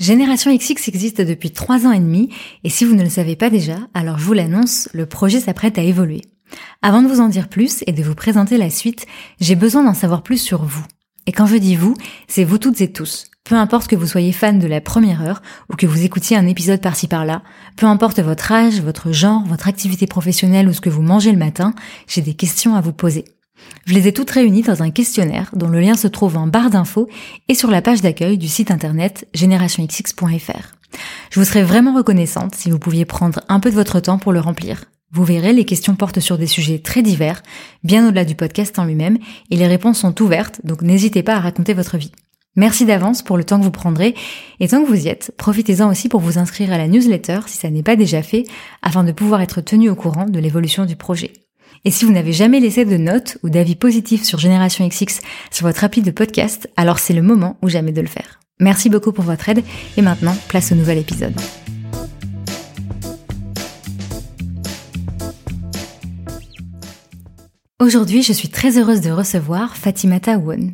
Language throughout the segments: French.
Génération XX existe depuis trois ans et demi, et si vous ne le savez pas déjà, alors je vous l'annonce, le projet s'apprête à évoluer. Avant de vous en dire plus et de vous présenter la suite, j'ai besoin d'en savoir plus sur vous. Et quand je dis vous, c'est vous toutes et tous. Peu importe que vous soyez fan de la première heure ou que vous écoutiez un épisode par-ci par-là, peu importe votre âge, votre genre, votre activité professionnelle ou ce que vous mangez le matin, j'ai des questions à vous poser. Je les ai toutes réunies dans un questionnaire dont le lien se trouve en barre d'infos et sur la page d'accueil du site internet generationxx.fr. Je vous serais vraiment reconnaissante si vous pouviez prendre un peu de votre temps pour le remplir. Vous verrez, les questions portent sur des sujets très divers, bien au-delà du podcast en lui-même, et les réponses sont ouvertes, donc n'hésitez pas à raconter votre vie. Merci d'avance pour le temps que vous prendrez, et tant que vous y êtes, profitez-en aussi pour vous inscrire à la newsletter si ça n'est pas déjà fait, afin de pouvoir être tenu au courant de l'évolution du projet. Et si vous n'avez jamais laissé de notes ou d'avis positifs sur Génération XX sur votre appli de podcast, alors c'est le moment ou jamais de le faire. Merci beaucoup pour votre aide et maintenant, place au nouvel épisode. Aujourd'hui, je suis très heureuse de recevoir Fatimata Won.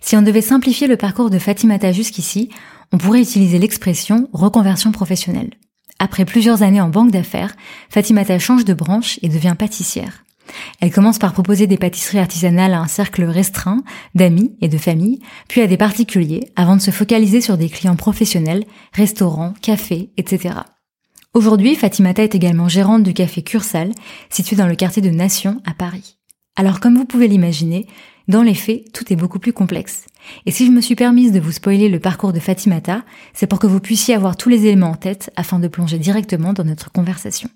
Si on devait simplifier le parcours de Fatimata jusqu'ici, on pourrait utiliser l'expression reconversion professionnelle. Après plusieurs années en banque d'affaires, Fatimata change de branche et devient pâtissière. Elle commence par proposer des pâtisseries artisanales à un cercle restreint d'amis et de familles, puis à des particuliers, avant de se focaliser sur des clients professionnels, restaurants, cafés, etc. Aujourd'hui, Fatimata est également gérante du café Cursal, situé dans le quartier de Nation à Paris. Alors comme vous pouvez l'imaginer, dans les faits, tout est beaucoup plus complexe. Et si je me suis permise de vous spoiler le parcours de Fatimata, c'est pour que vous puissiez avoir tous les éléments en tête afin de plonger directement dans notre conversation.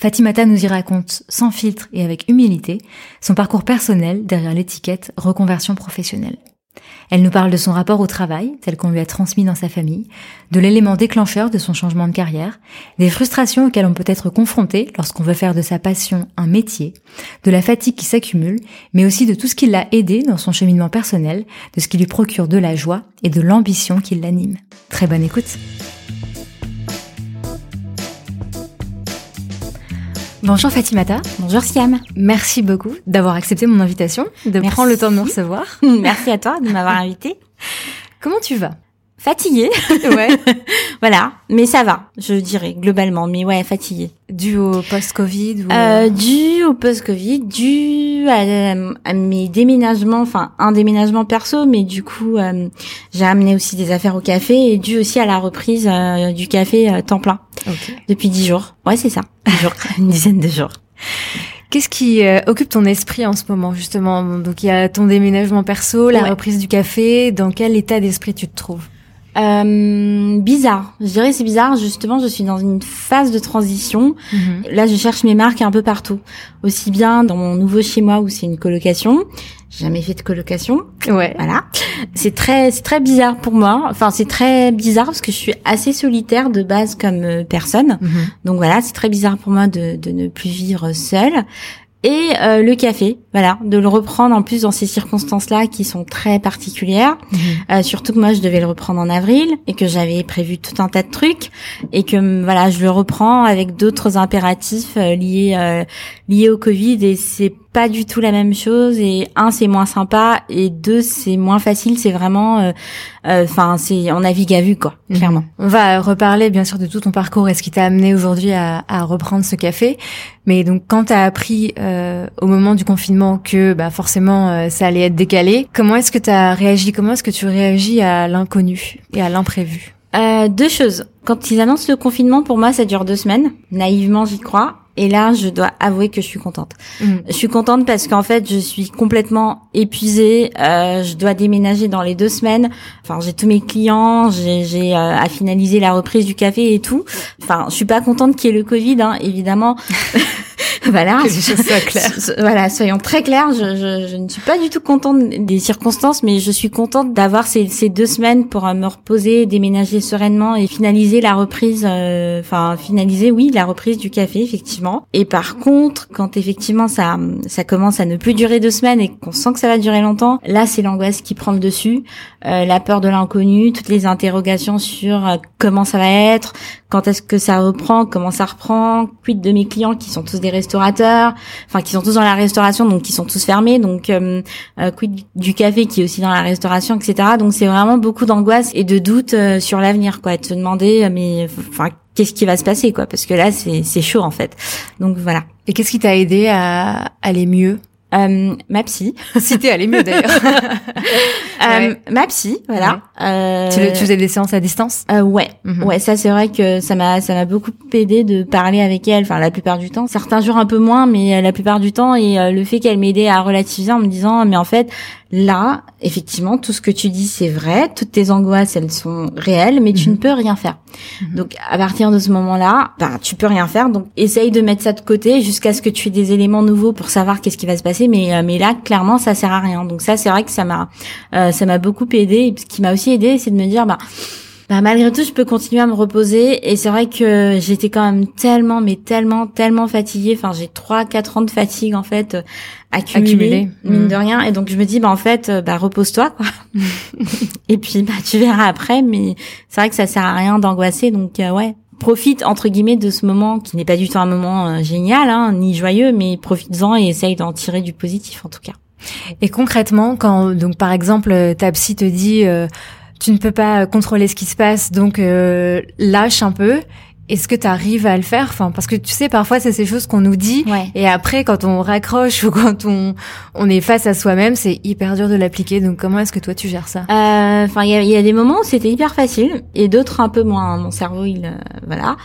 Fatimata nous y raconte sans filtre et avec humilité son parcours personnel derrière l'étiquette reconversion professionnelle. Elle nous parle de son rapport au travail, tel qu'on lui a transmis dans sa famille, de l'élément déclencheur de son changement de carrière, des frustrations auxquelles on peut être confronté lorsqu'on veut faire de sa passion un métier, de la fatigue qui s'accumule, mais aussi de tout ce qui l'a aidé dans son cheminement personnel, de ce qui lui procure de la joie et de l'ambition qui l'anime. Très bonne écoute! Bonjour Fatimata. Bonjour Siam. Merci beaucoup d'avoir accepté mon invitation, de prendre le temps de me recevoir. Merci à toi de m'avoir invité. Comment tu vas? Fatiguée. Ouais. voilà, mais ça va, je dirais globalement. Mais ouais, fatiguée. Dû au post-Covid ou... euh, Dû au post-Covid, dû à, à, mes déménagements, enfin un déménagement perso, mais du coup euh, j'ai amené aussi des affaires au café et dû aussi à la reprise euh, du café euh, temps plein Ok. depuis dix jours. Ouais, c'est ça, jours, une dizaine de jours. Qu'est-ce qui euh, occupe ton esprit en ce moment justement? Donc il y a ton déménagement perso, la Ouais. reprise du café. Dans quel état d'esprit tu te trouves? Euh, bizarre, je dirais c'est bizarre. Justement, je suis dans une phase de transition. Là, je cherche mes marques un peu partout. Aussi bien dans mon nouveau chez moi où c'est une colocation. J'ai jamais fait de colocation. Ouais. Voilà. C'est très, c'est très bizarre pour moi. Enfin, c'est très bizarre parce que je suis assez solitaire de base comme euh, personne. Mhm. Donc voilà, c'est très bizarre pour moi de, de ne plus vivre seule. Et euh, le café, voilà, de le reprendre en plus dans ces circonstances-là qui sont très particulières. Mhm. Euh, surtout que moi, je devais le reprendre en avril et que j'avais prévu tout un tas de trucs et que mm, voilà, je le reprends avec d'autres impératifs euh, liés euh, liés au Covid et c'est pas du tout la même chose. Et un, c'est moins sympa et deux, c'est moins facile. C'est vraiment, euh, enfin, c'est on navigue à vue quoi, Mhm. clairement. On va reparler bien sûr de tout ton parcours et ce qui t'a amené aujourd'hui à, à reprendre ce café. Mais donc quand t'as appris euh, au moment du confinement que bah forcément euh, ça allait être décalé, comment est-ce que t'as réagi? Comment est-ce que tu réagis à l'inconnu et à l'imprévu? Euh, deux choses. Quand ils annoncent le confinement, pour moi, ça dure deux semaines. Naïvement, j'y crois. Et là, je dois avouer que je suis contente. Mhm. Je suis contente parce qu'en fait, je suis complètement épuisée. Euh, je dois déménager dans les deux semaines. Enfin, j'ai tous mes clients, j'ai j'ai, euh, à finaliser la reprise du café et tout. Enfin, je suis pas contente qu'il y ait le Covid, hein, évidemment. voilà. Voilà, soyons très clairs. Je, je, je, ne suis pas du tout contente des circonstances, mais je suis contente d'avoir ces, ces, deux semaines pour me reposer, déménager sereinement et finaliser la reprise. Enfin, finaliser, oui, la reprise du café, effectivement. Et par contre, quand effectivement ça, ça commence à ne plus durer deux semaines et qu'on sent que ça va durer longtemps, là, c'est l'angoisse qui prend le dessus, euh, la peur de l'inconnu, toutes les interrogations sur euh, comment ça va être, quand est-ce que ça reprend, comment ça reprend, quid de mes clients qui sont tous des restaurateurs, enfin qui sont tous dans la restauration, donc qui sont tous fermés, donc euh, euh quid du café qui est aussi dans la restauration, etc. Donc c'est vraiment beaucoup d'angoisse et de doutes euh, sur l'avenir, quoi, de se demander mais enfin qu'est-ce qui va se passer, quoi, parce que là c'est c'est chaud en fait. Donc voilà. Et qu'est-ce qui t'a aidé à aller mieux? Euh, ma psy. si t'es allée mieux d'ailleurs. euh, Ma psy, voilà. Euh, tu, tu, faisais des séances à distance? euh, Ouais, mhm. ouais. Ça c'est vrai que ça m'a ça m'a beaucoup aidé de parler avec elle. Enfin la plupart du temps. Certains jours un peu moins, mais euh, la plupart du temps. Et euh, le fait qu'elle m'aidait à relativiser en me disant mais en fait là effectivement tout ce que tu dis c'est vrai, toutes tes angoisses elles sont réelles, mais tu mhm. ne peux rien faire. Mhm. Donc à partir de ce moment-là, bah tu peux rien faire. Donc essaye de mettre ça de côté jusqu'à ce que tu aies des éléments nouveaux pour savoir qu'est-ce qui va se passer mais euh, mais là clairement ça sert à rien. Donc ça c'est vrai que ça m'a euh, ça m'a beaucoup aidé. Et ce qui m'a aussi aidé, c'est de me dire bah bah, malgré tout, je peux continuer à me reposer. Et c'est vrai que j'étais quand même tellement, mais tellement, tellement fatiguée. Enfin, j'ai trois, quatre ans de fatigue en fait euh, accumulée, mine de mmh. rien. Et donc je me dis, bah en fait, bah repose-toi, quoi. et puis bah tu verras après. Mais c'est vrai que ça sert à rien d'angoisser. Donc ouais, profite entre guillemets de ce moment qui n'est pas du tout un moment euh, génial hein, ni joyeux mais profite-en et essaye d'en tirer du positif en tout cas. Et concrètement quand donc par exemple ta psy te dit euh, tu ne peux pas contrôler ce qui se passe donc euh, lâche un peu est-ce que tu arrives à le faire? Enfin, parce que tu sais, parfois c'est ces choses qu'on nous dit, et après quand on raccroche ou quand on on est face à soi-même, c'est hyper dur de l'appliquer. Donc comment est-ce que toi tu gères ça? Euh, Enfin, il y a, y a, des moments où c'était hyper facile et d'autres un peu moins. Mon cerveau, il euh, voilà.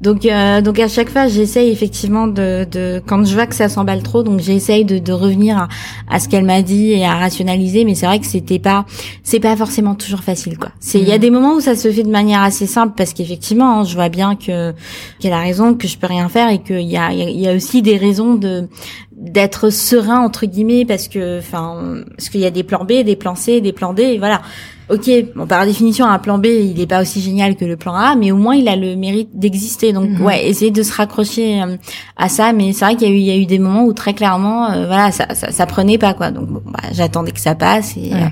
Donc euh, donc à chaque fois, j'essaye effectivement de, de quand je vois que ça s'emballe trop, donc j'essaye de, de revenir à, à ce qu'elle m'a dit et à rationaliser. Mais c'est vrai que c'était pas c'est pas forcément toujours facile quoi. C'est il y a mmh. des moments où ça se fait de manière assez simple parce qu'effectivement, hein, je vois bien que qu'elle a raison, que je peux rien faire et qu'il y a, il y a aussi des raisons de d'être serein entre guillemets parce que enfin parce qu'il y a des plans B, des plans C, des plans D voilà. Ok, bon par définition un plan B il est pas aussi génial que le plan A, mais au moins il a le mérite d'exister. Donc mhm. ouais, essayer de se raccrocher euh, à ça. Mais c'est vrai qu'il y a eu il y a eu des moments où très clairement euh, voilà ça, ça, ça prenait pas quoi. Donc bon, bah, j'attendais que ça passe et, euh,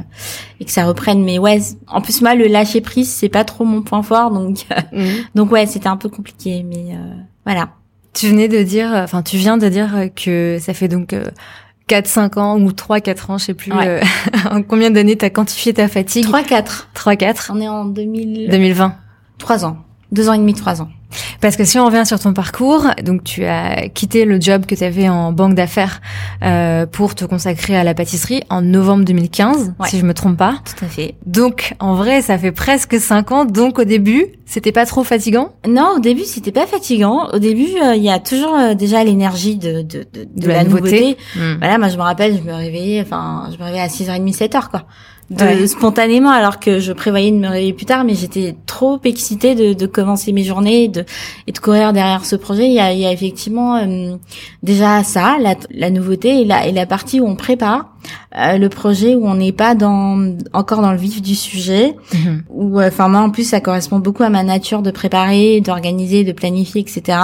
et que ça reprenne. Mais ouais, en plus moi le lâcher prise c'est pas trop mon point fort donc mhm. donc ouais c'était un peu compliqué. Mais voilà. Tu venais de dire, enfin, tu viens de dire que ça fait donc 4-5 euh, ans ou 3-4 ans, je sais plus euh, en combien d'années t'as quantifié ta fatigue? 3-4. 3-4. On est en 2000... 2020. 3 ans. 2 ans et demi, 3 ans. Parce que si on revient sur ton parcours, donc tu as quitté le job que tu avais en banque d'affaires euh, pour te consacrer à la pâtisserie en novembre 2015, si je me trompe pas. Tout à fait. Donc en vrai, ça fait presque cinq ans. Donc au début, c'était pas trop fatigant? Non, au début, c'était pas fatigant. Au début, euh, il y a toujours euh, déjà l'énergie de, de, de, de, la, nouveauté. Hmm. Voilà, moi je me rappelle, je me réveillais, enfin, je me réveillais à 6h30, 7h quoi de, spontanément alors que je prévoyais de me réveiller plus tard mais j'étais trop excitée de, de, commencer mes journées de, et de courir derrière ce projet. Il y a, il y a effectivement euh, déjà ça la, la nouveauté et la, et la partie où on prépare euh, le projet où on n'est pas dans encore dans le vif du sujet mhm. où euh, enfin moi en plus ça correspond beaucoup à ma nature de préparer d'organiser de planifier etc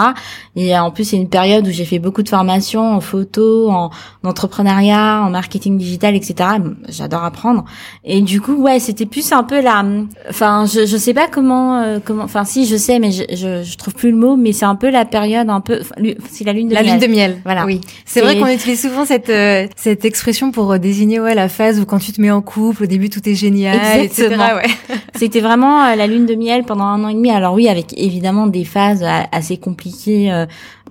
et en plus c'est une période où j'ai fait beaucoup de formations en photo en, en entrepreneuriat en marketing digital etc j'adore apprendre. Et du coup ouais c'était plus un peu la enfin je je sais pas comment euh, comment enfin si je sais mais je, je, je trouve plus le mot mais c'est un peu la période un peu c'est la lune de la miel. lune de miel voilà. oui. C'est vrai qu'on utilise souvent cette cette expression pour désigner ouais la phase où quand tu te mets en couple, au début tout est génial, etc. Ouais. C'était vraiment euh, la lune de miel pendant un an et demi. Alors oui, avec évidemment des phases euh, assez compliquées euh,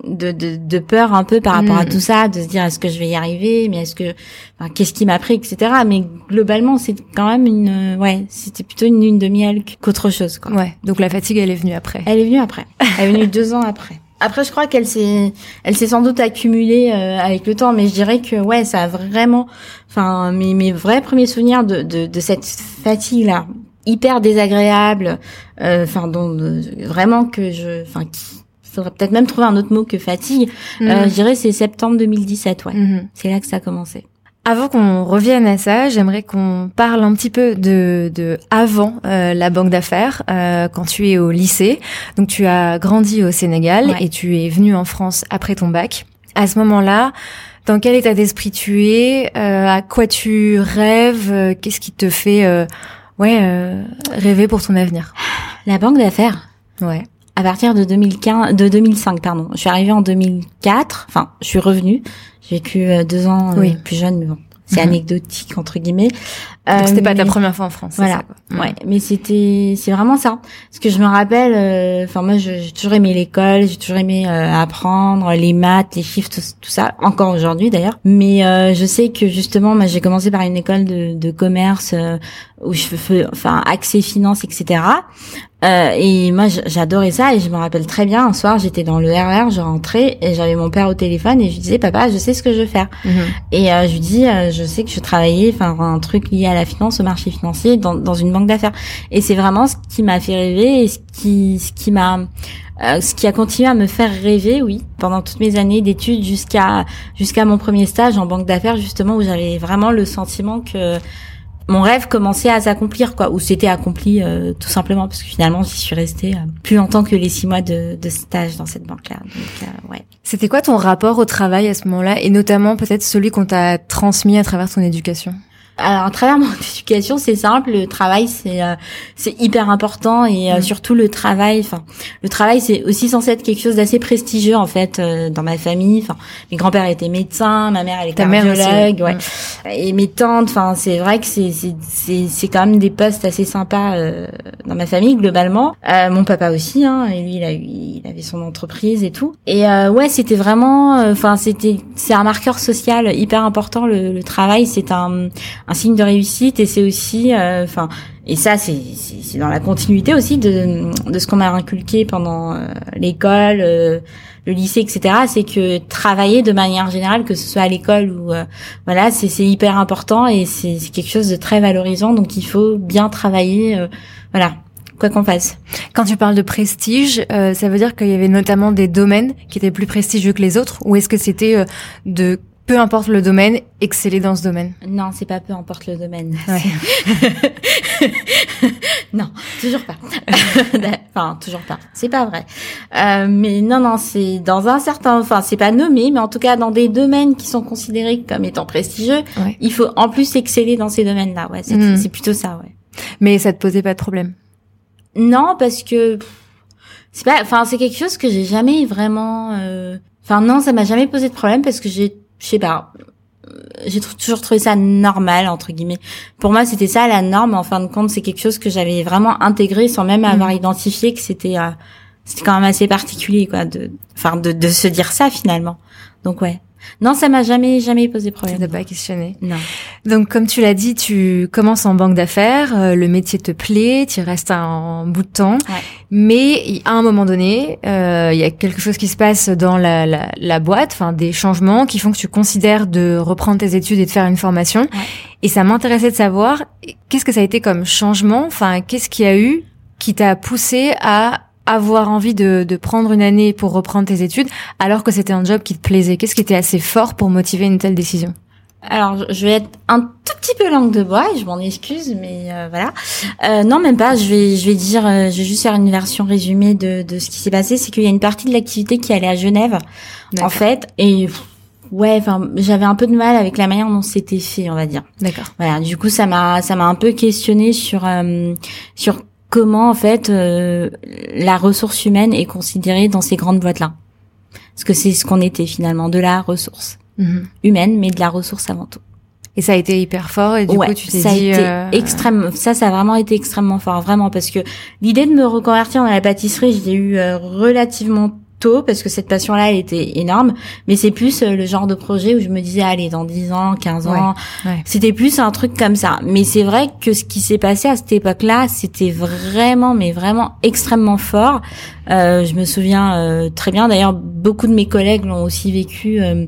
de, de, de, peur un peu par rapport à mm. tout ça, de se dire est-ce que je vais y arriver, mais est-ce que enfin, qu'est-ce qui m'a pris, etc. Mais globalement, c'est quand même une ouais, c'était plutôt une lune de miel qu'autre chose. Quoi. Ouais. Donc la fatigue, elle est venue après. Elle est venue après. Elle est venue deux ans après. Après, je crois qu'elle s'est, elle s'est sans doute accumulée euh, avec le temps, mais je dirais que ouais, ça a vraiment, enfin, mes, mes vrais premiers souvenirs de, de, de cette fatigue là, hyper désagréable, euh, enfin, dont vraiment que je, enfin, qui, faudrait peut-être même trouver un autre mot que fatigue. Euh, je dirais c'est septembre 2017, ouais. Mhm. C'est là que ça a commencé. Avant qu'on revienne à ça, j'aimerais qu'on parle un petit peu de, de avant euh, la banque d'affaires, euh, quand tu es au lycée. Donc tu as grandi au Sénégal Ouais. et tu es venu en France après ton bac. À ce moment-là, dans quel état d'esprit tu es euh, À quoi tu rêves euh, Qu'est-ce qui te fait euh, ouais euh, rêver pour ton avenir? La banque d'affaires? Ouais. À partir de 2015, de 2005, pardon. Je suis arrivée en 2004. Enfin, je suis revenue. J'ai vécu euh, deux ans euh, plus jeune, mais bon, c'est Mhm. anecdotique entre guillemets. Donc c'était Euh, pas ta mais- première fois en France. Voilà. ça. Ouais, mais c'était c'est vraiment ça. Parce que je me rappelle, euh, enfin moi j'ai toujours aimé l'école, j'ai toujours aimé euh, apprendre les maths, les chiffres, tout, tout ça, encore aujourd'hui d'ailleurs. Mais euh, je sais que justement, moi j'ai commencé par une école de, de commerce euh, où je fais, enfin accès finance, etc. Euh, et moi j'adorais ça et je me rappelle très bien. Un soir j'étais dans le RER, je rentrais et j'avais mon père au téléphone et je lui disais papa, je sais ce que je veux faire. Mhm. Et euh, je lui dis, euh, je sais que je travaillais, enfin un truc lié à la finance, au marché financier, dans, dans une banque d'affaires. Et c'est vraiment ce qui m'a fait rêver et ce qui, ce qui m'a, euh, ce qui a continué à me faire rêver, oui, pendant toutes mes années d'études jusqu'à jusqu'à mon premier stage en banque d'affaires justement où j'avais vraiment le sentiment que mon rêve commençait à s'accomplir, quoi, ou c'était accompli euh, tout simplement parce que finalement j'y suis restée euh, plus longtemps que les six mois de, de stage dans cette banque-là. Euh, ouais. C'était quoi ton rapport au travail à ce moment-là et notamment peut-être celui qu'on t'a transmis à travers ton éducation? Alors, à travers mon éducation, c'est simple. Le travail, c'est euh, c'est hyper important et euh, Mm. surtout le travail. Enfin, le travail, c'est aussi censé être quelque chose d'assez prestigieux en fait euh, dans ma famille. Enfin, mes grands-pères étaient médecins, ma mère elle est Ta mère aussi, cardiologue, ouais. Et mes tantes. Enfin, c'est vrai que c'est c'est c'est c'est quand même des postes assez sympas euh, dans ma famille globalement. Euh, mon papa aussi, hein. Et lui, il a eu, il avait son entreprise et tout. Et euh, ouais, c'était vraiment. euh, Enfin, c'était c'est un marqueur social hyper important. Le, le travail, c'est un un signe de réussite et c'est aussi euh, enfin et ça c'est c'est dans la continuité aussi de de ce qu'on m'a inculqué pendant euh, l'école euh, le lycée etc c'est que travailler de manière générale que ce soit à l'école ou euh, voilà c'est c'est hyper important et c'est c'est quelque chose de très valorisant. Donc il faut bien travailler euh, voilà quoi qu'on fasse. Quand tu parles de prestige, euh, ça veut dire qu'il y avait notamment des domaines qui étaient plus prestigieux que les autres, ou est-ce que c'était euh, de peu importe le domaine, exceller dans ce domaine non c'est pas peu importe le domaine Ouais. non, toujours pas. enfin, toujours pas. C'est pas vrai. Euh, mais non, non, c'est dans un certain, enfin, c'est pas nommé, mais en tout cas dans des domaines qui sont considérés comme étant prestigieux, Ouais. il faut en plus exceller dans ces domaines-là. Ouais, c'est Mhm. c'est plutôt ça, ouais. Mais ça te posait pas de problème? Non, parce que c'est pas, enfin, c'est quelque chose que j'ai jamais vraiment, euh, enfin, non, ça m'a jamais posé de problème parce que j'ai, je sais pas, euh, j'ai toujours trouvé ça normal entre guillemets. Pour moi, c'était ça la norme. En fin de compte, c'est quelque chose que j'avais vraiment intégré sans même avoir identifié que c'était, euh, c'était quand même assez particulier, quoi, de, enfin, de, de se dire ça finalement. Donc ouais. Non, ça m'a jamais, jamais posé Ça problème. t'a pas questionné Non. Donc, comme tu l'as dit, tu commences en banque d'affaires, euh, le métier te plaît, tu restes un bout de temps, Ouais. mais à un moment donné, euh, il y a quelque chose qui se passe dans la, la, la boîte, enfin des changements qui font que tu considères de reprendre tes études et de faire une formation. Et ça m'intéressait de savoir qu'est-ce que ça a été comme changement, enfin qu'est-ce qu'il y a eu qui t'a poussé à avoir envie de, de prendre une année pour reprendre tes études alors que c'était un job qui te plaisait Qu'est-ce qui était assez fort pour motiver une telle décision? Alors, je- vais être un tout petit peu langue de bois, et je m'en excuse, mais euh, voilà. Euh, non, même pas. Je vais, je vais dire, euh, je vais juste faire une version résumée de, de ce qui s'est passé. C'est qu'il y a une partie de l'activité qui allait à Genève, en fait, et ouais, enfin, j'avais un peu de mal avec la manière dont c'était fait, on va dire. D'accord. Voilà. Du coup, ça m'a, ça m'a un peu questionné sur, euh, sur comment en fait euh, la ressource humaine est considérée dans ces grandes boîtes-là. Parce que c'est ce qu'on était finalement, de la ressource Mhm. humaine, mais de la ressource avant tout. Et ça a été hyper fort et du ouais, coup tu t'es ça dit a été euh, extrême. Ça, ça a vraiment été extrêmement fort, vraiment, parce que l'idée de me reconvertir dans la pâtisserie, je l'ai eu euh, relativement tôt parce que cette passion-là, elle était énorme. Mais c'est plus euh, le genre de projet où je me disais, allez, dans 10 ans, 15 ans, ouais. c'était plus un truc comme ça. Mais c'est vrai que ce qui s'est passé à cette époque-là, c'était vraiment, mais vraiment extrêmement fort. Euh, je me souviens euh, très bien. D'ailleurs, beaucoup de mes collègues l'ont aussi vécu. euh,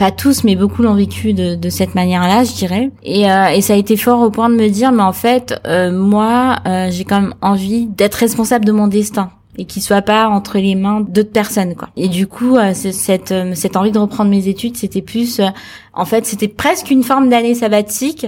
pas tous, mais beaucoup l'ont vécu de, de cette manière-là, je dirais. Et, euh, et ça a été fort au point de me dire, mais en fait, euh, moi, euh, j'ai quand même envie d'être responsable de mon destin et qui soit pas entre les mains d'autres personnes quoi. Et du coup euh, cette euh, cette envie de reprendre mes études, c'était plus en fait, c'était presque une forme d'année sabbatique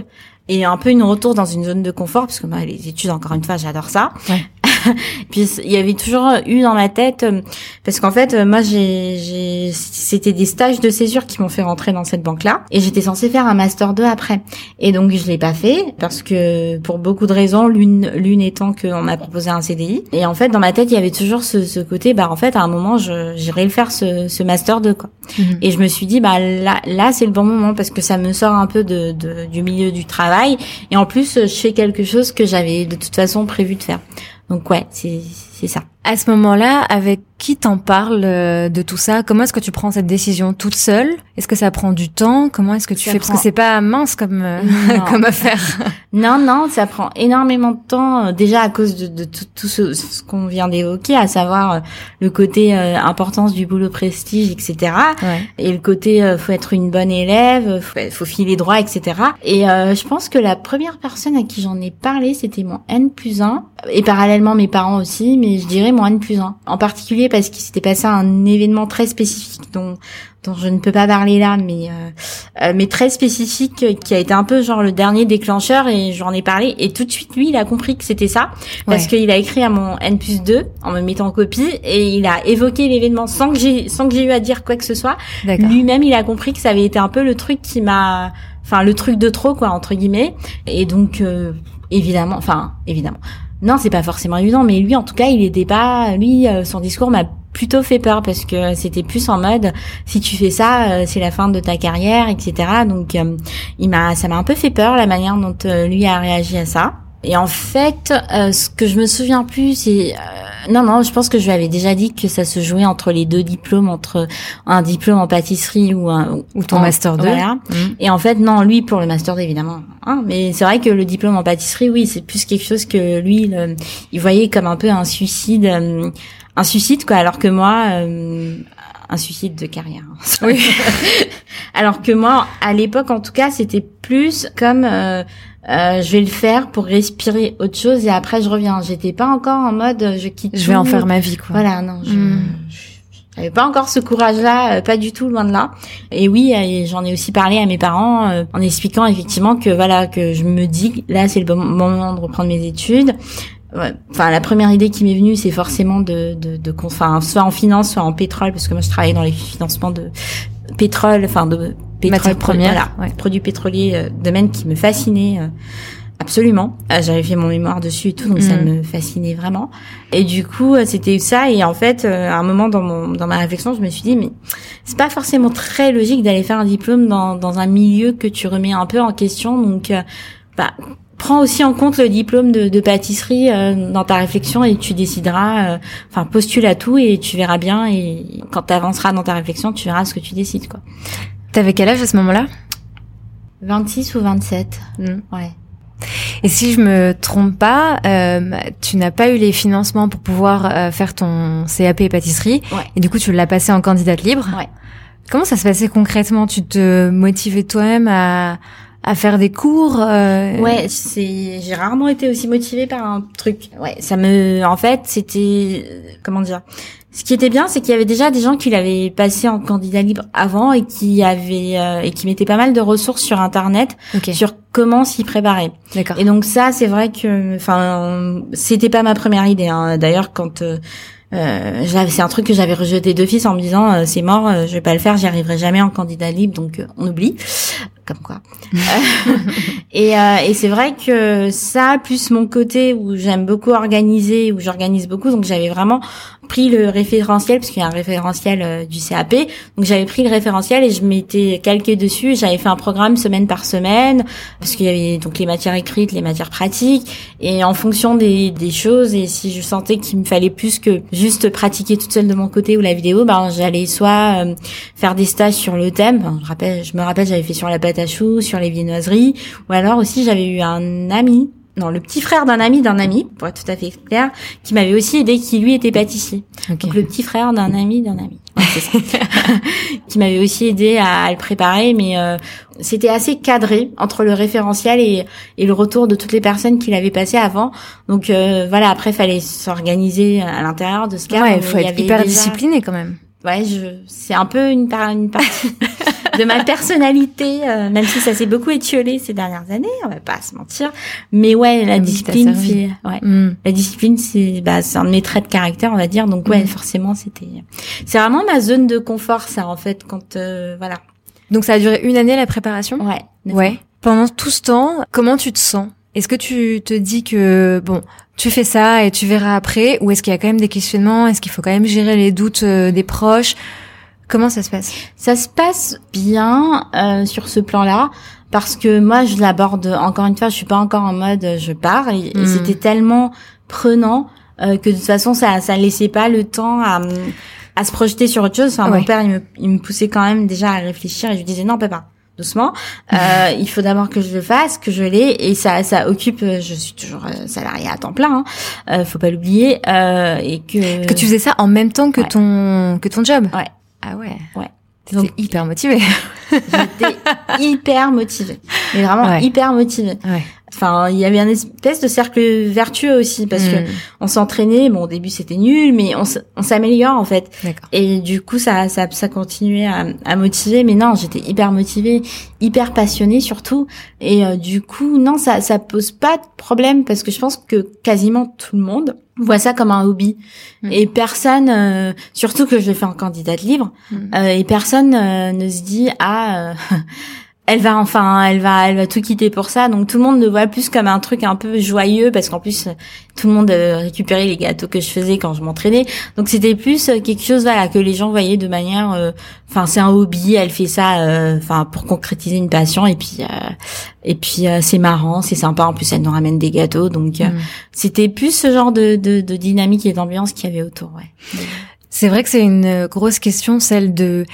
et un peu une retour dans une zone de confort parce que moi les études encore une fois, j'adore ça. Ouais. puis il y avait toujours eu dans ma tête euh, parce qu'en fait euh, moi j'ai j'ai c'était des stages de césure qui m'ont fait rentrer dans cette banque là et j'étais censée faire un master 2 après. Et donc je l'ai pas fait parce que pour beaucoup de raisons l'une l'une étant qu'on m'a proposé un CDI et en fait dans ma tête il y avait toujours ce, ce côté bah en fait à un moment je j'irai le faire ce, ce master 2 quoi. Mhm. et je me suis dit bah là là c'est le bon moment parce que ça me sort un peu de, de du milieu du travail. Et en plus je fais quelque chose que j'avais de toute façon prévu de faire donc ouais, c'est ça. À ce moment-là, avec qui t'en parle euh, de tout ça? Comment est-ce que tu prends cette décision toute seule? Est-ce que ça prend du temps? Comment est-ce que tu fais? Parce que c'est pas mince comme euh, comme affaire. non, non, ça prend énormément de temps. Euh, déjà à cause de, de tout, ce, qu'on vient d'évoquer, à savoir le côté importance du boulot prestige, etc. Et le côté faut être une bonne élève, faut, faut filer droit, etc. Et je pense que la première personne à qui j'en ai parlé, c'était mon N plus 1 et parallèlement mes parents aussi, mais je dirais mon N plus 1. En particulier parce qu'il s'était passé un événement très spécifique dont dont je ne peux pas parler là, mais euh, euh, mais très spécifique qui a été un peu genre le dernier déclencheur et j'en ai parlé. Et tout de suite lui il a compris que c'était ça parce qu'il a écrit à mon N plus 2 en me mettant en copie et il a évoqué l'événement sans que j'ai sans que j'ai eu à dire quoi que ce soit. Lui-même il a compris que ça avait été un peu le truc qui m'a enfin le truc de trop quoi entre guillemets. Et donc euh, évidemment enfin évidemment non, c'est pas forcément évident, mais lui, en tout cas, il était pas. Lui, euh, son discours m'a plutôt fait peur parce que c'était plus en mode si tu fais ça, euh, c'est la fin de ta carrière, etc. Donc, euh, il m'a, ça m'a un peu fait peur la manière dont lui a réagi à ça. Et en fait, ce que je me souviens plus, c'est non, non, je pense que je lui avais déjà dit que ça se jouait entre les deux diplômes, entre un diplôme en pâtisserie ou un ou ton master 2. Voilà. Mmh. Et en fait, non, lui pour le master 2 évidemment. Hein, mais c'est vrai que le diplôme en pâtisserie, oui, c'est plus quelque chose que lui, il voyait comme un peu un suicide, euh, un suicide quoi. Alors que moi, euh, un suicide de carrière. Oui. alors que moi, à l'époque, en tout cas, c'était plus comme euh, euh, je vais le faire pour respirer autre chose et après je reviens. J'étais pas encore en mode je quitte. Je vais en faire ma vie quoi. Voilà, non. Je, hmm. j'avais pas encore ce courage-là, euh, pas du tout loin de là. Et oui, j'en ai aussi parlé à mes parents euh, en expliquant effectivement que voilà que je me dis là c'est le bon moment de reprendre mes études. Enfin, la première idée qui m'est venue, c'est forcément de, de, de, enfin, soit en finance, soit en pétrole, parce que moi je travaillais dans les financements de pétrole, enfin de pétrole, première, voilà, produits pétroliers, euh, domaine qui me fascinait euh, absolument. Euh, j'avais fait mon mémoire dessus et tout, donc ça mm. me fascinait vraiment. Et du coup, c'était ça. Et en fait, à un moment dans mon dans ma réflexion, je me suis dit, mais c'est pas forcément très logique d'aller faire un diplôme dans dans un milieu que tu remets un peu en question. Donc, bah prends aussi en compte le diplôme de, de pâtisserie dans ta réflexion et tu décideras, enfin postule à tout et tu verras bien et quand tu avanceras dans ta réflexion, tu verras ce que tu décides quoi. T'avais quel âge à ce moment-là? 26 ou 27. Hmm. Ouais. Et si je me trompe pas, euh, tu n'as pas eu les financements pour pouvoir euh, faire ton CAP pâtisserie. Ouais. Et du coup, tu l'as passé en candidate libre. Ouais. Comment ça se passait concrètement? Tu te motivais toi-même à, à faire des cours euh... Ouais, c'est j'ai rarement été aussi motivée par un truc. Ouais, ça me en fait, c'était comment dire? Ce qui était bien, c'est qu'il y avait déjà des gens qui l'avaient passé en candidat libre avant et qui avaient euh, et qui mettaient pas mal de ressources sur internet sur comment s'y préparer. D'accord. Et donc ça, c'est vrai que, enfin, c'était pas ma première idée. Hein. D'ailleurs, quand euh, euh c'est un truc que j'avais rejeté d'office en me disant euh, c'est mort, je vais pas le faire, j'y arriverai jamais en candidat libre, donc on oublie comme quoi. et, euh, et c'est vrai que ça, plus mon côté où j'aime beaucoup organiser, où j'organise beaucoup, donc j'avais vraiment pris le référentiel, parce qu'il y a un référentiel euh, du CAP, donc j'avais pris le référentiel et je m'étais calqué dessus, j'avais fait un programme semaine par semaine, parce qu'il y avait donc les matières écrites, les matières pratiques, et en fonction des, des choses, et si je sentais qu'il me fallait plus que juste pratiquer toute seule de mon côté ou la vidéo, ben j'allais soit euh, faire des stages sur le thème, je, rappelle, je me rappelle j'avais fait sur la pâte à choux, sur les viennoiseries, ou alors aussi j'avais eu un ami non, le petit frère d'un ami d'un ami, pour être tout à fait clair, qui m'avait aussi aidé, qui lui était pâtissier. Donc le petit frère d'un ami d'un ami, qui m'avait aussi aidé à, le préparer, mais euh, c'était assez cadré entre le référentiel et, et le retour de toutes les personnes qui l'avaient passé avant. Donc euh, voilà, après fallait s'organiser à l'intérieur de ce cas. Ouais, il faut être hyper discipliné quand même. Ouais, je, c'est un peu une, une partie de ma personnalité, euh, même si ça s'est beaucoup étiolé ces dernières années, on va pas se mentir. Mais ouais, la discipline, c'est, ouais, mm. la discipline, c'est, bah, c'est un de mes traits de caractère, on va dire. Donc ouais, mm. forcément, c'était, c'est vraiment ma zone de confort, ça, en fait, quand, euh, voilà. Donc ça a duré une année la préparation? Ouais. Ouais. Pendant tout ce temps, comment tu te sens? Est-ce que tu te dis que bon, tu fais ça et tu verras après, ou est-ce qu'il y a quand même des questionnements Est-ce qu'il faut quand même gérer les doutes euh, des proches? Comment ça se passe? Ça se passe bien euh, sur ce plan-là parce que moi je l'aborde encore une fois, je suis pas encore en mode euh, je pars et, hmm. c'était tellement prenant euh, que de toute façon ça ça laissait pas le temps à à se projeter sur autre chose. Enfin, mon père il me, il me poussait quand même déjà à réfléchir et je lui disais non papa doucement. Euh, il faut d'abord que je le fasse, que je l'ai, et ça, ça occupe. Je suis toujours salarié à temps plein, hein, faut pas l'oublier, euh, et que que tu faisais ça en même temps que ton que ton job. Ouais. Ah ouais. Ouais. Donc hyper motivé. J'étais hyper motivée, mais vraiment hyper motivée. Ouais. Enfin, il y avait un espèce de cercle vertueux aussi parce que hmm. on s'entraînait. Bon, au début c'était nul, mais on s'améliore en fait. Et du coup, ça, ça, ça continuait à, à motiver. Mais non, j'étais hyper motivée, hyper passionnée surtout. Et euh, du coup, non, ça, ça pose pas de problème parce que je pense que quasiment tout le monde voit ça comme un hobby. Hmm. Et personne, euh, surtout que je fais en candidat libre, hmm. euh, et personne ne se dit ah elle va enfin elle va elle va tout quitter pour ça. Donc tout le monde le voit plus comme un truc un peu joyeux parce qu'en plus tout le monde euh, récupérait les gâteaux que je faisais quand je m'entraînais. Donc c'était plus euh, quelque chose voilà que les gens voyaient de manière euh, enfin c'est un hobby elle fait ça enfin pour concrétiser une passion. Et puis et puis c'est marrant c'est sympa. En plus elle nous ramène des gâteaux. Donc mm. c'était plus ce genre de, de, de dynamique et d'ambiance qu'il y avait autour ouais. C'est vrai que c'est une grosse question celle de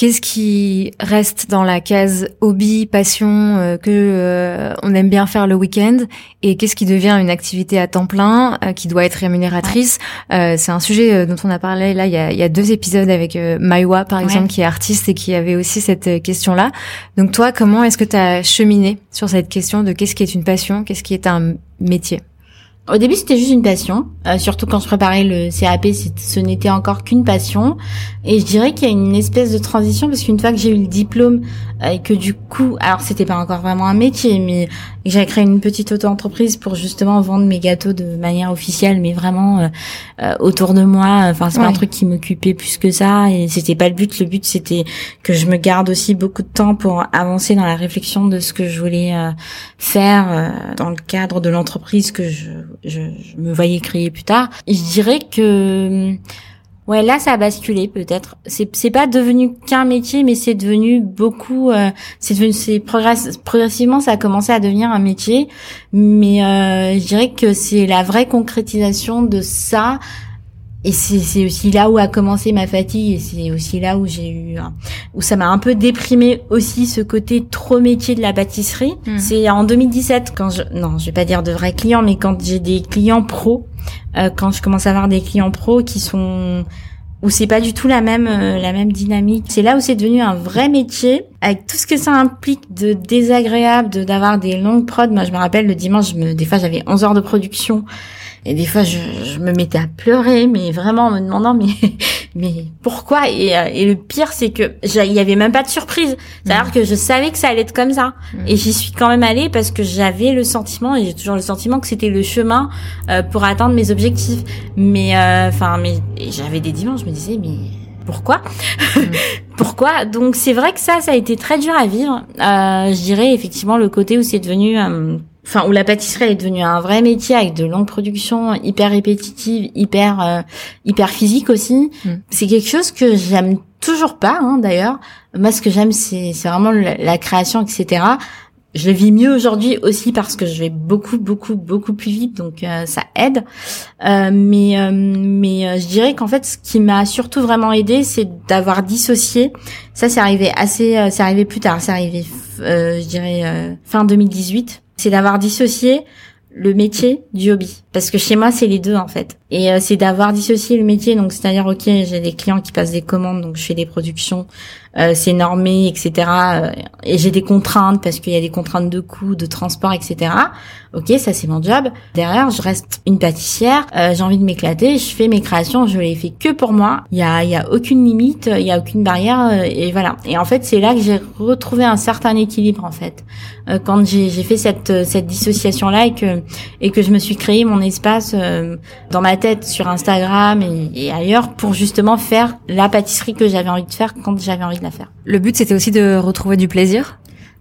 Qu'est-ce qui reste dans la case hobby, passion euh, que euh, on aime bien faire le week-end et qu'est-ce qui devient une activité à temps plein euh, qui doit être rémunératrice? C'est un sujet dont on a parlé là il y a, il y a deux épisodes avec Maiwa par exemple qui est artiste et qui avait aussi cette question-là. Donc toi, comment est-ce que tu as cheminé sur cette question de qu'est-ce qui est une passion, qu'est-ce qui est un métier? Au début, c'était juste une passion. Euh, surtout quand je préparais le CAP, ce n'était encore qu'une passion. Et je dirais qu'il y a une espèce de transition parce qu'une fois que j'ai eu le diplôme euh, et que du coup, alors c'était pas encore vraiment un métier, mais j'ai créé une petite auto-entreprise pour justement vendre mes gâteaux de manière officielle, mais vraiment euh, autour de moi. Enfin, c'est pas un truc qui m'occupait plus que ça. Et c'était pas le but. Le but, c'était que je me garde aussi beaucoup de temps pour avancer dans la réflexion de ce que je voulais faire dans le cadre de l'entreprise que je je, me voyais créer plus tard. je dirais que ouais là ça a basculé peut-être. C'est c'est pas devenu qu'un métier mais c'est devenu beaucoup. Euh, c'est devenu c'est progressivement ça a commencé à devenir un métier. Mais euh, je dirais que c'est la vraie concrétisation de ça et c'est aussi là où a commencé ma fatigue et c'est aussi là où j'ai eu où ça m'a un peu déprimé aussi ce côté trop métier de la pâtisserie. Hmm. C'est en 2017 quand je non, je vais pas dire de vrais clients mais quand j'ai des clients pros euh, quand je commence à avoir des clients pros qui sont où c'est pas du tout la même euh, la même dynamique. C'est là où c'est devenu un vrai métier avec tout ce que ça implique de désagréable, de d'avoir des longues prods. Moi, je me rappelle le dimanche, je me, des fois j'avais 11 heures de production et des fois, je, je, me mettais à pleurer, mais vraiment en me demandant, mais, mais pourquoi? Et, euh, et, le pire, c'est que il y avait même pas de surprise. C'est-à-dire mm. que je savais que ça allait être comme ça, mm. et j'y suis quand même allée parce que j'avais le sentiment, et j'ai toujours le sentiment que c'était le chemin euh, pour atteindre mes objectifs. Mais, euh, enfin, mais j'avais des dimanches, je me disais, mais pourquoi? Mm. Pourquoi? Donc c'est vrai que ça, ça a été très dur à vivre. Euh, je dirais effectivement le côté où c'est devenu enfin où la pâtisserie est devenue un vrai métier avec de longues productions hyper répétitives, hyper euh, hyper physiques aussi. Mm. C'est quelque chose que j'aime toujours pas hein, d'ailleurs. Moi ce que j'aime c'est c'est vraiment la, création etc. Je le vis mieux aujourd'hui aussi parce que je vais beaucoup beaucoup beaucoup plus vite donc euh, ça aide. Euh, mais mais je dirais qu'en fait ce qui m'a surtout vraiment aidé c'est d'avoir dissocié. Ça c'est arrivé assez c'est arrivé plus tard, c'est arrivé je dirais fin 2018 c'est d'avoir dissocié le métier du hobby. Parce que chez moi c'est les deux en fait. Et euh, c'est d'avoir dissocié le métier donc c'est-à-dire ok j'ai des clients qui passent des commandes donc je fais des productions euh, c'est normé etc euh, et j'ai des contraintes parce qu'il y a des contraintes de coûts de transport etc ok ça c'est mon job. Derrière je reste une pâtissière. J'ai envie de m'éclater. Je fais mes créations. Je les fais que pour moi. Il y a il y a aucune limite il y a aucune barrière et voilà. Et en fait c'est là que j'ai retrouvé un certain équilibre en fait. Quand j'ai fait cette cette dissociation là et que et que je me suis créé mon espace euh, dans ma tête sur Instagram et, ailleurs pour justement faire la pâtisserie que j'avais envie de faire quand j'avais envie Le but c'était aussi de retrouver du plaisir?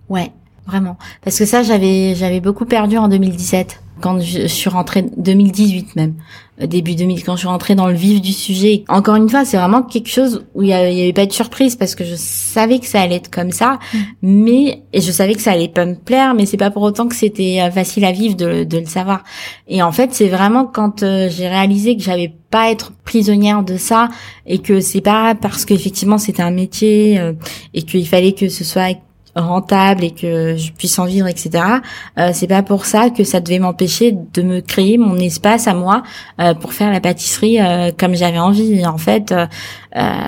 Ouais, vraiment. Parce que ça j'avais j'avais beaucoup perdu en 2017 quand je suis rentrée 2018 même début 2000 quand je suis rentrée dans le vif du sujet. Encore une fois, c'est vraiment quelque chose où il y, avait pas de surprise parce que je savais que ça allait être comme ça, mm. mais et je savais que ça allait pas me plaire, mais c'est pas pour autant que c'était euh, facile à vivre de, de, le savoir. Et en fait, c'est vraiment quand euh, j'ai réalisé que j'avais pas être prisonnière de ça et que c'est pas parce qu'effectivement c'était un métier euh, et qu'il fallait que ce soit rentable et que je puisse en vivre, etc. Euh, c'est pas pour ça que ça devait m'empêcher de me créer mon espace à moi euh, pour faire la pâtisserie euh, comme j'avais envie. en fait,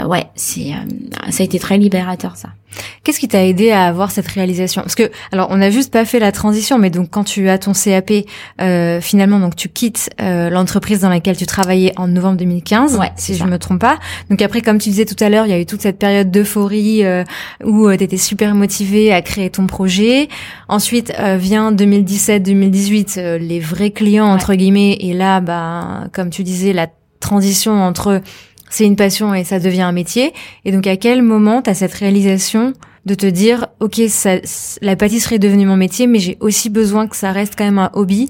ouais, c'est ça a été très libérateur ça. Qu'est-ce qui t'a aidé à avoir cette réalisation? Parce que, alors, on n'a juste pas fait la transition, mais donc quand tu as ton CAP, euh, finalement, donc tu quittes euh, l'entreprise dans laquelle tu travaillais en novembre 2015, ouais, si je me trompe pas. Donc après, comme tu disais tout à l'heure, il y a eu toute cette période d'euphorie euh, où euh, tu étais super motivé à créer ton projet. Ensuite euh, vient 2017-2018, les vrais clients entre guillemets, et là, bah, comme tu disais, la transition entre c'est une passion et ça devient un métier. Et donc à quel moment tu as cette réalisation de te dire, ok, ça, la pâtisserie est devenue mon métier, mais j'ai aussi besoin que ça reste quand même un hobby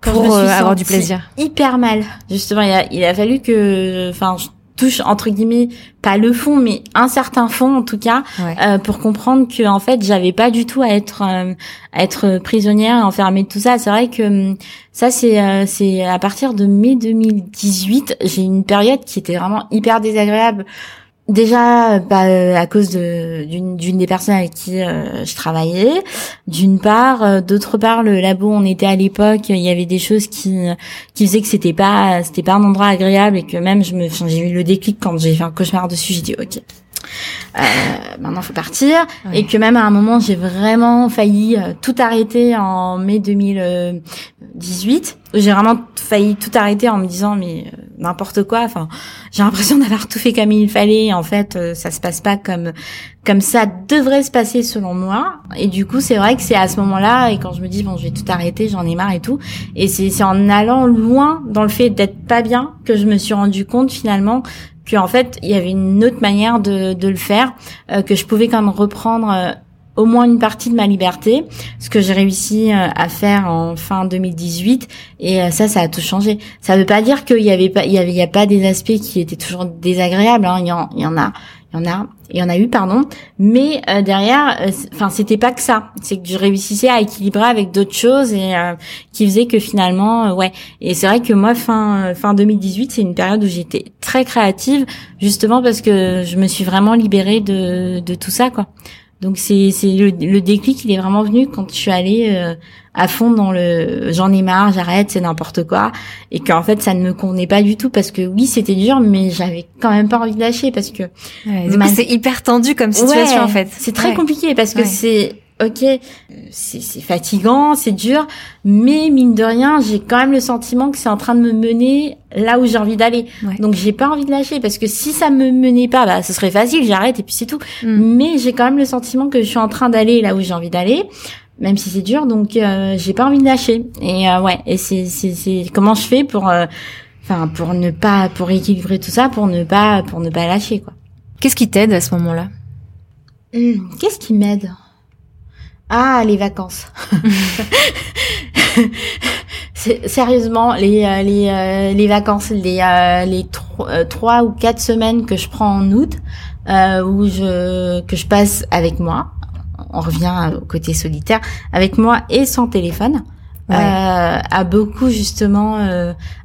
pour euh, avoir du plaisir? Hyper mal, justement. Il a, il a fallu que, enfin, touche entre guillemets pas le fond mais un certain fond en tout cas euh, pour comprendre que en fait j'avais pas du tout à être euh, à être prisonnière enfermée de tout ça. C'est vrai que hum, ça c'est euh, c'est à partir de mai 2018 j'ai une période qui était vraiment hyper désagréable Déjà, bah, euh, à cause de d'une d'une des personnes avec qui euh, je travaillais, d'une part, euh, d'autre part, le labo on était à l'époque, il y avait des choses qui qui faisaient que c'était pas c'était pas un endroit agréable et que même je me j'ai eu le déclic quand j'ai fait un cauchemar dessus, j'ai dit ok, euh, maintenant faut partir. Et que même à un moment j'ai vraiment failli tout arrêter en mai 2018 j'ai vraiment failli tout arrêter en me disant mais euh, n'importe quoi. Enfin j'ai l'impression d'avoir tout fait comme il fallait. En fait euh, ça se passe pas comme comme ça devrait se passer selon moi. Et du coup c'est vrai que c'est à ce moment-là et quand je me dis bon je vais tout arrêter j'en ai marre et tout. Et c'est c'est en allant loin dans le fait d'être pas bien que je me suis rendu compte finalement qu'en fait il y avait une autre manière de le faire euh, que je pouvais quand même reprendre au moins une partie de ma liberté, ce que j'ai réussi euh, à faire en fin 2018 et euh, ça ça a tout changé. Ça veut pas dire qu'il y avait pas il y a pas des aspects qui étaient toujours désagréables hein. il, en, il y en a il y en a il y en a eu pardon. Mais euh, derrière enfin c'était pas que ça. C'est que je réussissais à équilibrer avec d'autres choses et qui faisait que finalement ouais. Et c'est vrai que moi fin fin 2018 c'est une période où j'étais très créative justement parce que je me suis vraiment libérée de de tout ça quoi donc c'est c'est le, le, déclic, il est vraiment venu quand je suis allée euh, à fond dans le j'en ai marre, j'arrête, c'est n'importe quoi, et qu'en fait ça ne me convenait pas du tout parce que oui c'était dur, mais j'avais quand même pas envie de lâcher parce que ouais, c'est hyper tendu comme situation en fait. C'est très compliqué parce que c'est ok, c'est fatigant, c'est dur, mais mine de rien, j'ai quand même le sentiment que c'est en train de me mener là où j'ai envie d'aller. Donc j'ai pas envie de lâcher parce que si ça me menait pas, bah ce serait facile, j'arrête et puis c'est tout. Mm. Mais j'ai quand même le sentiment que je suis en train d'aller là où j'ai envie d'aller. Même si c'est dur, donc euh, j'ai pas envie de lâcher. Et euh, ouais, et c'est c'est comment je fais pour, euh, enfin pour ne pas pour équilibrer tout ça, pour ne pas pour ne pas lâcher quoi. Qu'est-ce qui t'aide à ce moment-là? Hmm, Qu'est-ce qui m'aide? Ah, les vacances. Sérieusement, les euh, les euh, les vacances, les euh, les trois ou quatre semaines que je prends en août, où je que je passe avec moi. On revient au côté solitaire avec moi et sans téléphone. à beaucoup justement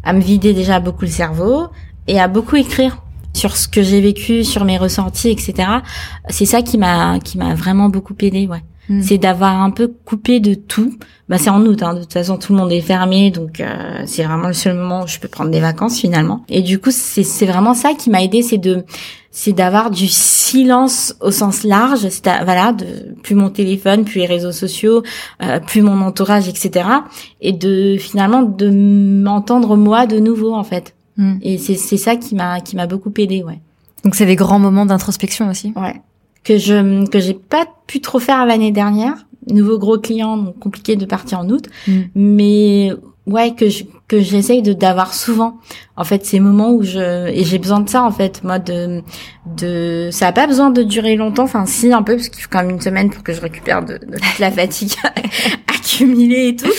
à me vider déjà beaucoup le cerveau et à beaucoup écrire sur ce que j'ai vécu, sur mes ressentis, etc. C'est ça qui m'a qui m'a vraiment beaucoup aidé, ouais Hmm. C'est d'avoir un peu coupé de tout. Bah c'est en août, hein. de toute façon tout le monde est fermé, donc euh, c'est vraiment le seul moment où je peux prendre des vacances finalement. Et du coup c'est c'est vraiment ça qui m'a aidé, c'est de c'est d'avoir du silence au sens large, c'est voilà, de plus mon téléphone, plus les réseaux sociaux, euh, plus mon entourage, etc. Et de finalement de m'entendre moi de nouveau en fait. Hmm. Et c'est c'est ça qui m'a qui m'a beaucoup aidé, ouais. Donc c'est des grands moments d'introspection aussi. Ouais que je que j'ai pas pu trop faire l'année dernière. Nouveau gros client, donc compliqué de partir en août. Mm. Mais ouais que je, que j'essaye de d'avoir souvent en fait ces moments où je et j'ai besoin de ça en fait moi de de ça a pas besoin de durer longtemps enfin si un peu parce qu'il faut quand même une semaine pour que je récupère de, de toute la fatigue accumulée et tout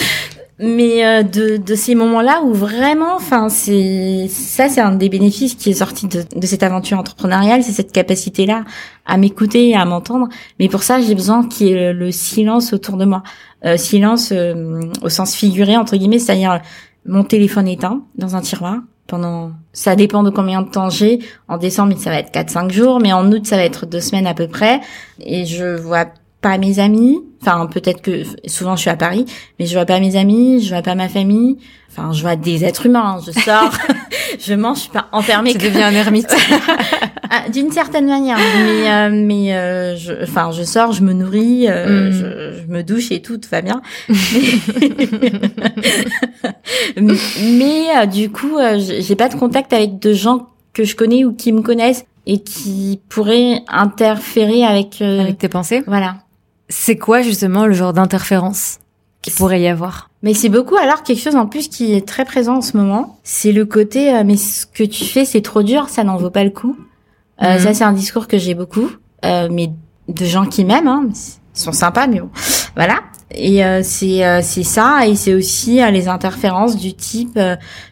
mais euh, de, de ces moments-là où vraiment, enfin, c'est ça, c'est un des bénéfices qui est sorti de, de cette aventure entrepreneuriale, c'est cette capacité-là à m'écouter et à m'entendre. Mais pour ça, j'ai besoin qu'il y ait le silence autour de moi, euh, silence euh, au sens figuré entre guillemets, c'est-à-dire mon téléphone éteint dans un tiroir pendant. Ça dépend de combien de temps j'ai. En décembre, ça va être 4-5 jours, mais en août, ça va être deux semaines à peu près. Et je vois pas mes amis. Enfin, peut-être que souvent je suis à Paris, mais je vois pas mes amis, je vois pas ma famille. Enfin, je vois des êtres humains. Je sors, je mange, je suis pas enfermée. Tu deviens un ermite. Ah, d'une certaine manière, mais euh, mais euh, je, enfin, je sors, je me nourris, euh, mm. je, je, me douche et tout, tout va bien. mais, mais du coup, j'ai pas de contact avec de gens que je connais ou qui me connaissent et qui pourraient interférer avec avec tes pensées. Voilà. C'est quoi justement le genre d'interférence qui pourrait y avoir? Mais c'est beaucoup alors quelque chose en plus qui est très présent en ce moment. C'est le côté euh, mais ce que tu fais c'est trop dur, ça n'en vaut pas le coup. Euh, mhm. Ça c'est un discours que j'ai beaucoup, euh, mais de gens qui m'aiment, hein, ils sont sympas, mais bon, voilà. Et euh, c'est euh, c'est ça et c'est aussi les interférences du type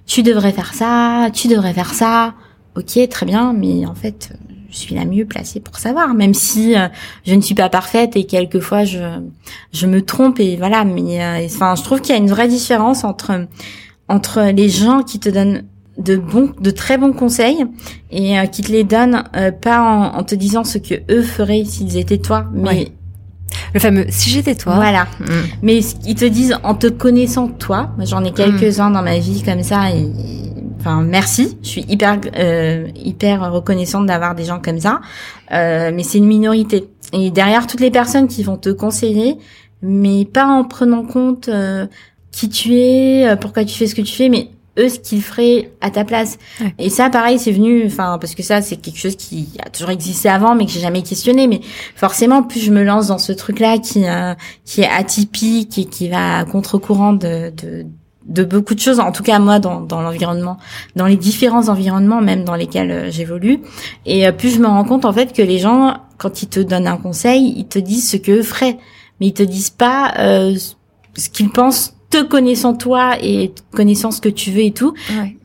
tu devrais faire ça, tu devrais faire ça. Ok, très bien, mais en fait je suis la mieux placée pour savoir, même si euh, je ne suis pas parfaite et quelquefois je je me trompe et voilà. Mais euh, enfin, je trouve qu'il y a une vraie différence entre entre les gens qui te donnent de bons, de très bons conseils et euh, qui te les donnent pas en, te disant ce que eux feraient s'ils étaient toi, mais Le fameux si j'étais toi. Voilà. Mm. Mais ils te disent en te connaissant toi. J'en ai quelques-uns dans ma vie comme ça et enfin merci, je suis hyper euh, hyper reconnaissante d'avoir des gens comme ça, euh, mais c'est une minorité. Et derrière toutes les personnes qui vont te conseiller, mais pas en prenant compte euh, qui tu es, euh, pourquoi tu fais ce que tu fais, mais eux ce qu'ils feraient à ta place. Et ça, pareil, c'est venu, enfin parce que ça c'est quelque chose qui a toujours existé avant, mais que j'ai jamais questionné. Mais forcément, plus je me lance dans ce truc-là qui euh, qui est atypique et qui va à contre-courant de, de de beaucoup de choses, en tout cas moi dans, dans l'environnement, dans les différents environnements même dans lesquels euh, j'évolue. Et euh, plus je me rends compte en fait que les gens, quand ils te donnent un conseil, ils te disent ce qu'eux feraient, mais ils te disent pas euh, ce qu'ils pensent te connaissant toi et connaissant ce que tu veux et tout,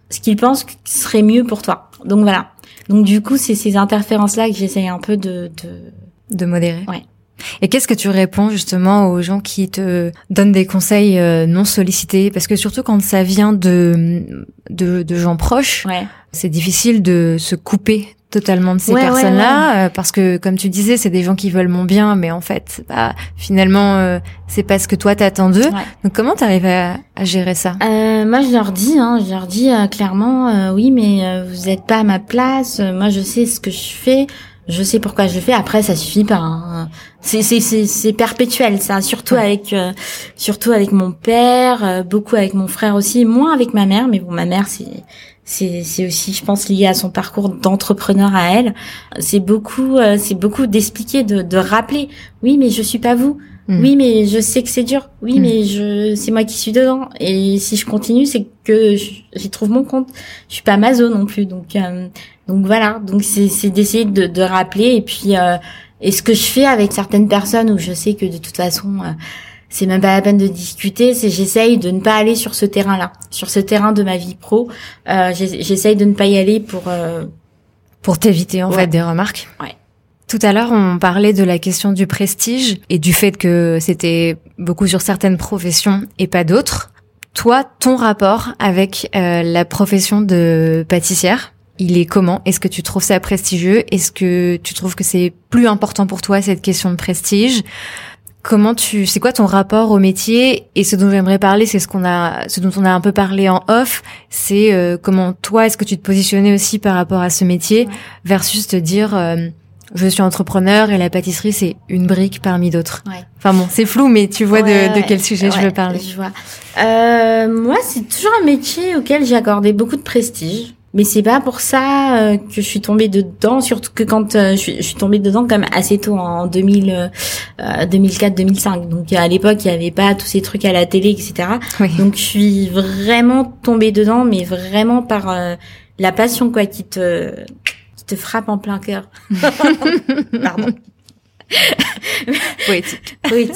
ce qu'ils pensent serait mieux pour toi. Donc voilà. Donc du coup, c'est ces interférences là que j'essaye un peu de, de de modérer. Ouais. Et qu'est-ce que tu réponds justement aux gens qui te donnent des conseils euh, non sollicités? Parce que surtout quand ça vient de de, de gens proches, c'est difficile de se couper totalement de ces personnes-là euh, parce que comme tu disais c'est des gens qui veulent mon bien mais en fait bah, finalement euh, c'est pas ce que toi t'attends d'eux. Donc comment t'arrives à, à gérer ça? Euh, moi je leur dis hein, je leur dis clairement oui mais vous êtes pas à ma place moi je sais ce que je fais je sais pourquoi je le fais. Après, ça suffit pas. Hein. C'est c'est c'est perpétuel, ça. Surtout avec euh, surtout avec mon père, euh, beaucoup avec mon frère aussi, moins avec ma mère. Mais bon, ma mère, c'est c'est c'est aussi, je pense, lié à son parcours d'entrepreneur à elle. C'est beaucoup euh, c'est beaucoup d'expliquer, de de rappeler. Oui, mais je suis pas vous. Hmm. Oui, mais je sais que c'est dur. Oui, hmm. mais je c'est moi qui suis dedans. Et si je continue, c'est que j'y trouve mon compte. Je suis pas mazo non plus, donc donc voilà, donc c'est d'essayer de, de, rappeler et puis euh, et ce que je fais avec certaines personnes où je sais que de toute façon euh, c'est même pas la peine de discuter, c'est j'essaye de ne pas aller sur ce terrain-là, sur ce terrain de ma vie pro. Euh, j'essaye de ne pas y aller pour euh, pour t'éviter en fait des remarques. Ouais. Tout à l'heure, on parlait de la question du prestige et du fait que c'était beaucoup sur certaines professions et pas d'autres. Toi, ton rapport avec euh, la profession de pâtissière, il est comment? Est-ce que tu trouves ça prestigieux? Est-ce que tu trouves que c'est plus important pour toi cette question de prestige? Comment tu, c'est quoi ton rapport au métier? Et ce dont j'aimerais parler, c'est ce qu'on a, ce dont on a un peu parlé en off, c'est euh, comment toi, est-ce que tu te positionnais aussi par rapport à ce métier? Versus te dire, euh, je suis entrepreneur et la pâtisserie c'est une brique parmi d'autres. Ouais. Enfin bon, c'est flou, mais tu vois Ouais, de, de quel sujet je veux parler. Je vois. Euh, moi, c'est toujours un métier auquel j'ai accordé beaucoup de prestige. Mais c'est pas pour ça euh, que je suis tombée dedans, surtout que quand euh, je, suis, je suis tombée dedans même assez tôt en 2000, euh, 2004-2005. Donc à l'époque, il y avait pas tous ces trucs à la télé, etc. Oui. Donc je suis vraiment tombée dedans, mais vraiment par euh, la passion quoi qui te te frappe en plein cœur. Pardon. Poétique. Oui.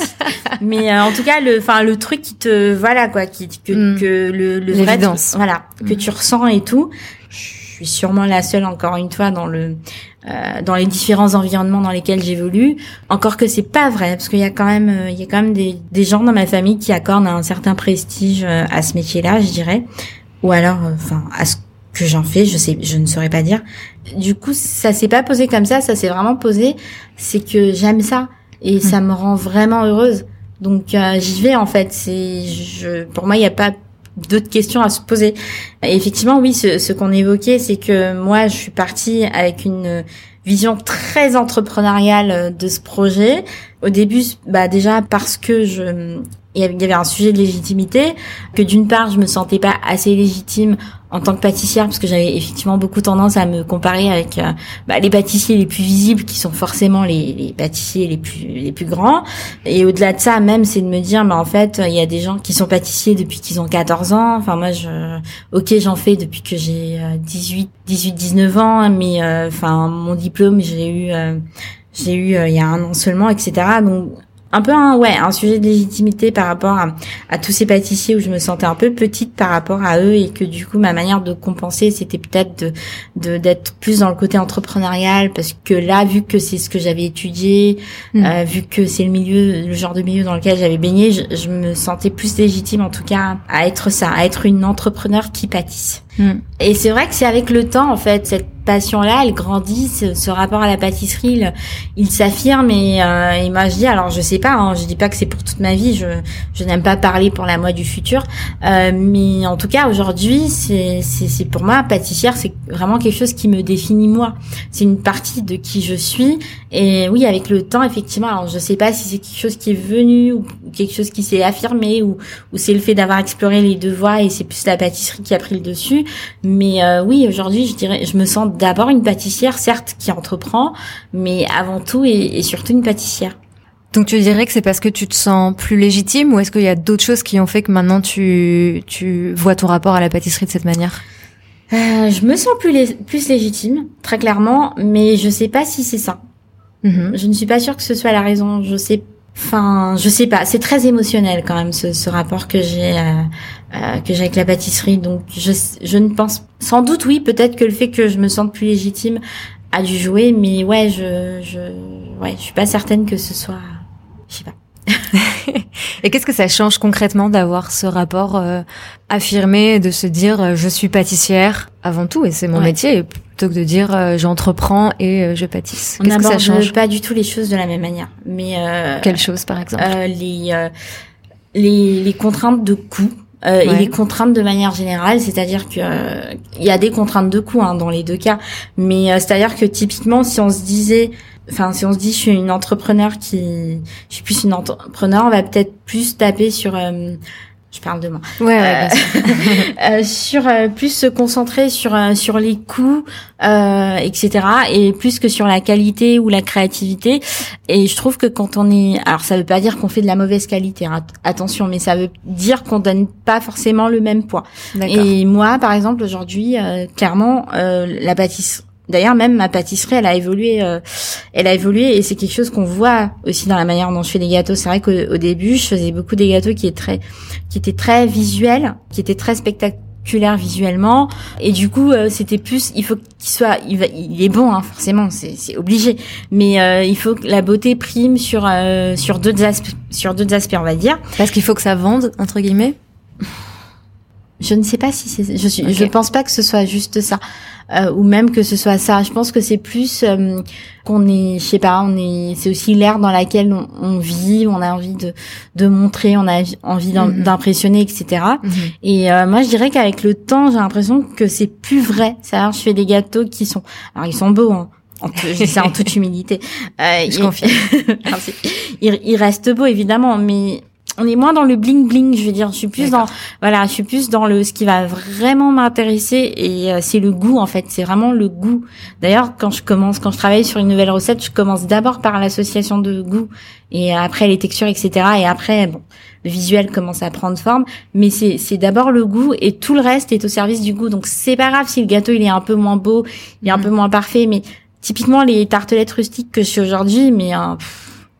Mais euh, en tout cas, le, enfin le truc qui te, voilà quoi, qui que, Mm. que le, le vrai, voilà, que Mm. tu ressens et tout. Je suis sûrement la seule encore une fois dans le euh, dans les différents environnements dans lesquels j'évolue. Encore que c'est pas vrai parce qu'il y a quand même euh, il y a quand même des des gens dans ma famille qui accordent un certain prestige à ce métier-là, je dirais, ou alors enfin à ce que j'en fais, je sais, je ne saurais pas dire. Du coup, ça s'est pas posé comme ça, ça s'est vraiment posé, c'est que j'aime ça et ça me rend vraiment heureuse. Donc euh, j'y vais en fait. C'est, je, pour moi, il n'y a pas d'autres questions à se poser. Et effectivement, oui, ce, ce qu'on évoquait, c'est que moi, je suis partie avec une vision très entrepreneuriale de ce projet. Au début, bah déjà parce que je il y avait un sujet de légitimité, que d'une part, je me sentais pas assez légitime en tant que pâtissière, parce que j'avais effectivement beaucoup tendance à me comparer avec euh, bah, les pâtissiers les plus visibles, qui sont forcément les, pâtissiers les plus les plus grands. Et au-delà de ça, même, c'est de me dire, bah en fait, il y a des gens qui sont pâtissiers depuis qu'ils ont 14 ans. Enfin, moi, je, ok, j'en fais depuis que j'ai euh, 18, 18, 19 ans, mais euh, mon diplôme, j'ai eu, euh, j'ai eu euh, il y a un an seulement, etc. Donc un peu un ouais un sujet de légitimité par rapport à, à tous ces pâtissiers où je me sentais un peu petite par rapport à eux et que du coup ma manière de compenser c'était peut-être de de d'être plus dans le côté entrepreneurial parce que là vu que c'est ce que j'avais étudié Mm. euh, vu que c'est le milieu le genre de milieu dans lequel j'avais baigné je, je me sentais plus légitime en tout cas à être ça à être une entrepreneur qui pâtisse Mm. et c'est vrai que c'est avec le temps, en fait, cette passion-là, elle grandit, ce, ce rapport à la pâtisserie, il, s'affirme et, euh, et moi je dis, alors je sais pas, hein, je dis pas que c'est pour toute ma vie, je, je n'aime pas parler pour la moi du futur, euh, mais en tout cas aujourd'hui, c'est, c'est, c'est pour moi pâtissière, c'est vraiment quelque chose qui me définit moi. C'est une partie de qui je suis et oui, avec le temps, effectivement, alors je sais pas si c'est quelque chose qui est venu ou quelque chose qui s'est affirmé ou, ou c'est le fait d'avoir exploré les deux voies et c'est plus la pâtisserie qui a pris le dessus. Mais euh, oui, aujourd'hui, je dirais, je me sens d'abord une pâtissière, certes, qui entreprend, mais avant tout et, et surtout une pâtissière. Donc tu dirais que c'est parce que tu te sens plus légitime ou est-ce qu'il y a d'autres choses qui ont fait que maintenant tu, tu vois ton rapport à la pâtisserie de cette manière? Euh, je me sens plus, lé- plus légitime, très clairement, mais je sais pas si c'est ça. Mhm. Je ne suis pas sûre que ce soit la raison. Je sais, enfin, je sais pas. C'est très émotionnel quand même ce, ce rapport que j'ai euh, euh, que j'ai avec la pâtisserie. Donc, je, je ne pense, sans doute, oui, peut-être que le fait que je me sente plus légitime a dû jouer, mais ouais, je, je, ouais, je suis pas certaine que ce soit, je sais pas. Et qu'est-ce que ça change concrètement d'avoir ce rapport euh, affirmé, de se dire euh, je suis pâtissière avant tout et c'est mon Ouais. métier, plutôt que de dire euh, j'entreprends et euh, je pâtisse. On Qu'est-ce que ça change? pas du tout les choses de la même manière. Mais euh, Quelle chose par exemple? euh, les, euh, les les contraintes de coût euh, et les contraintes de manière générale, c'est-à-dire que euh, il y a des contraintes de coût hein, dans les deux cas, mais euh, c'est-à-dire que typiquement si on se disait Enfin, si on se dit je suis une entrepreneur qui, je suis plus une entrepreneur, on va peut-être plus taper sur, euh, je parle de moi, Ouais, ouais, sûr. euh, sur euh, plus se concentrer sur euh, sur les coûts, euh, etc. Et plus que sur la qualité ou la créativité. Et je trouve que quand on est, alors ça veut pas dire qu'on fait de la mauvaise qualité, hein, attention, mais ça veut dire qu'on donne pas forcément le même poids. Et moi, par exemple, aujourd'hui, euh, clairement, euh, la pâtisserie. D'ailleurs, même ma pâtisserie, elle a évolué, euh, elle a évolué, et c'est quelque chose qu'on voit aussi dans la manière dont je fais les gâteaux. C'est vrai qu'au au début, je faisais beaucoup des gâteaux qui étaient très, qui étaient très visuels, qui étaient très spectaculaires visuellement, et du coup, euh, c'était plus, il faut qu'il soit, il, va, il est bon, hein, forcément, c'est obligé, mais euh, il faut que la beauté prime sur euh, sur d'autres aspects, sur d'autres aspects, on va dire. Parce qu'il faut que ça vende entre guillemets? Je ne sais pas si c'est. Je suis. Je pense pas que ce soit juste ça, euh, ou même que ce soit ça. Je pense que c'est plus euh, qu'on est. Je sais pas. On est. C'est aussi l'ère dans laquelle on, vit. On a envie de de montrer. On a envie mhm. d'impressionner, etc. Et mhm. euh, moi, je dirais qu'avec le temps, j'ai l'impression que c'est plus vrai. Ça, je fais des gâteaux qui sont. Alors, ils sont beaux. Hein. En je dis ça en toute humilité. Euh, je confie. il, il reste beau évidemment, mais on est moins dans le bling bling, je veux dire, je suis plus dans voilà, je suis plus dans le ce qui va vraiment m'intéresser et euh, c'est le goût en fait, c'est vraiment le goût. D'ailleurs, quand je commence quand je travaille sur une nouvelle recette, je commence d'abord par l'association de goût et après les textures etc. et après bon, le visuel commence à prendre forme, mais c'est c'est d'abord le goût et tout le reste est au service du goût. Donc c'est pas grave si le gâteau il est un peu moins beau, il est un mm. peu moins parfait mais typiquement les tartelettes rustiques que je suis aujourd'hui mais euh,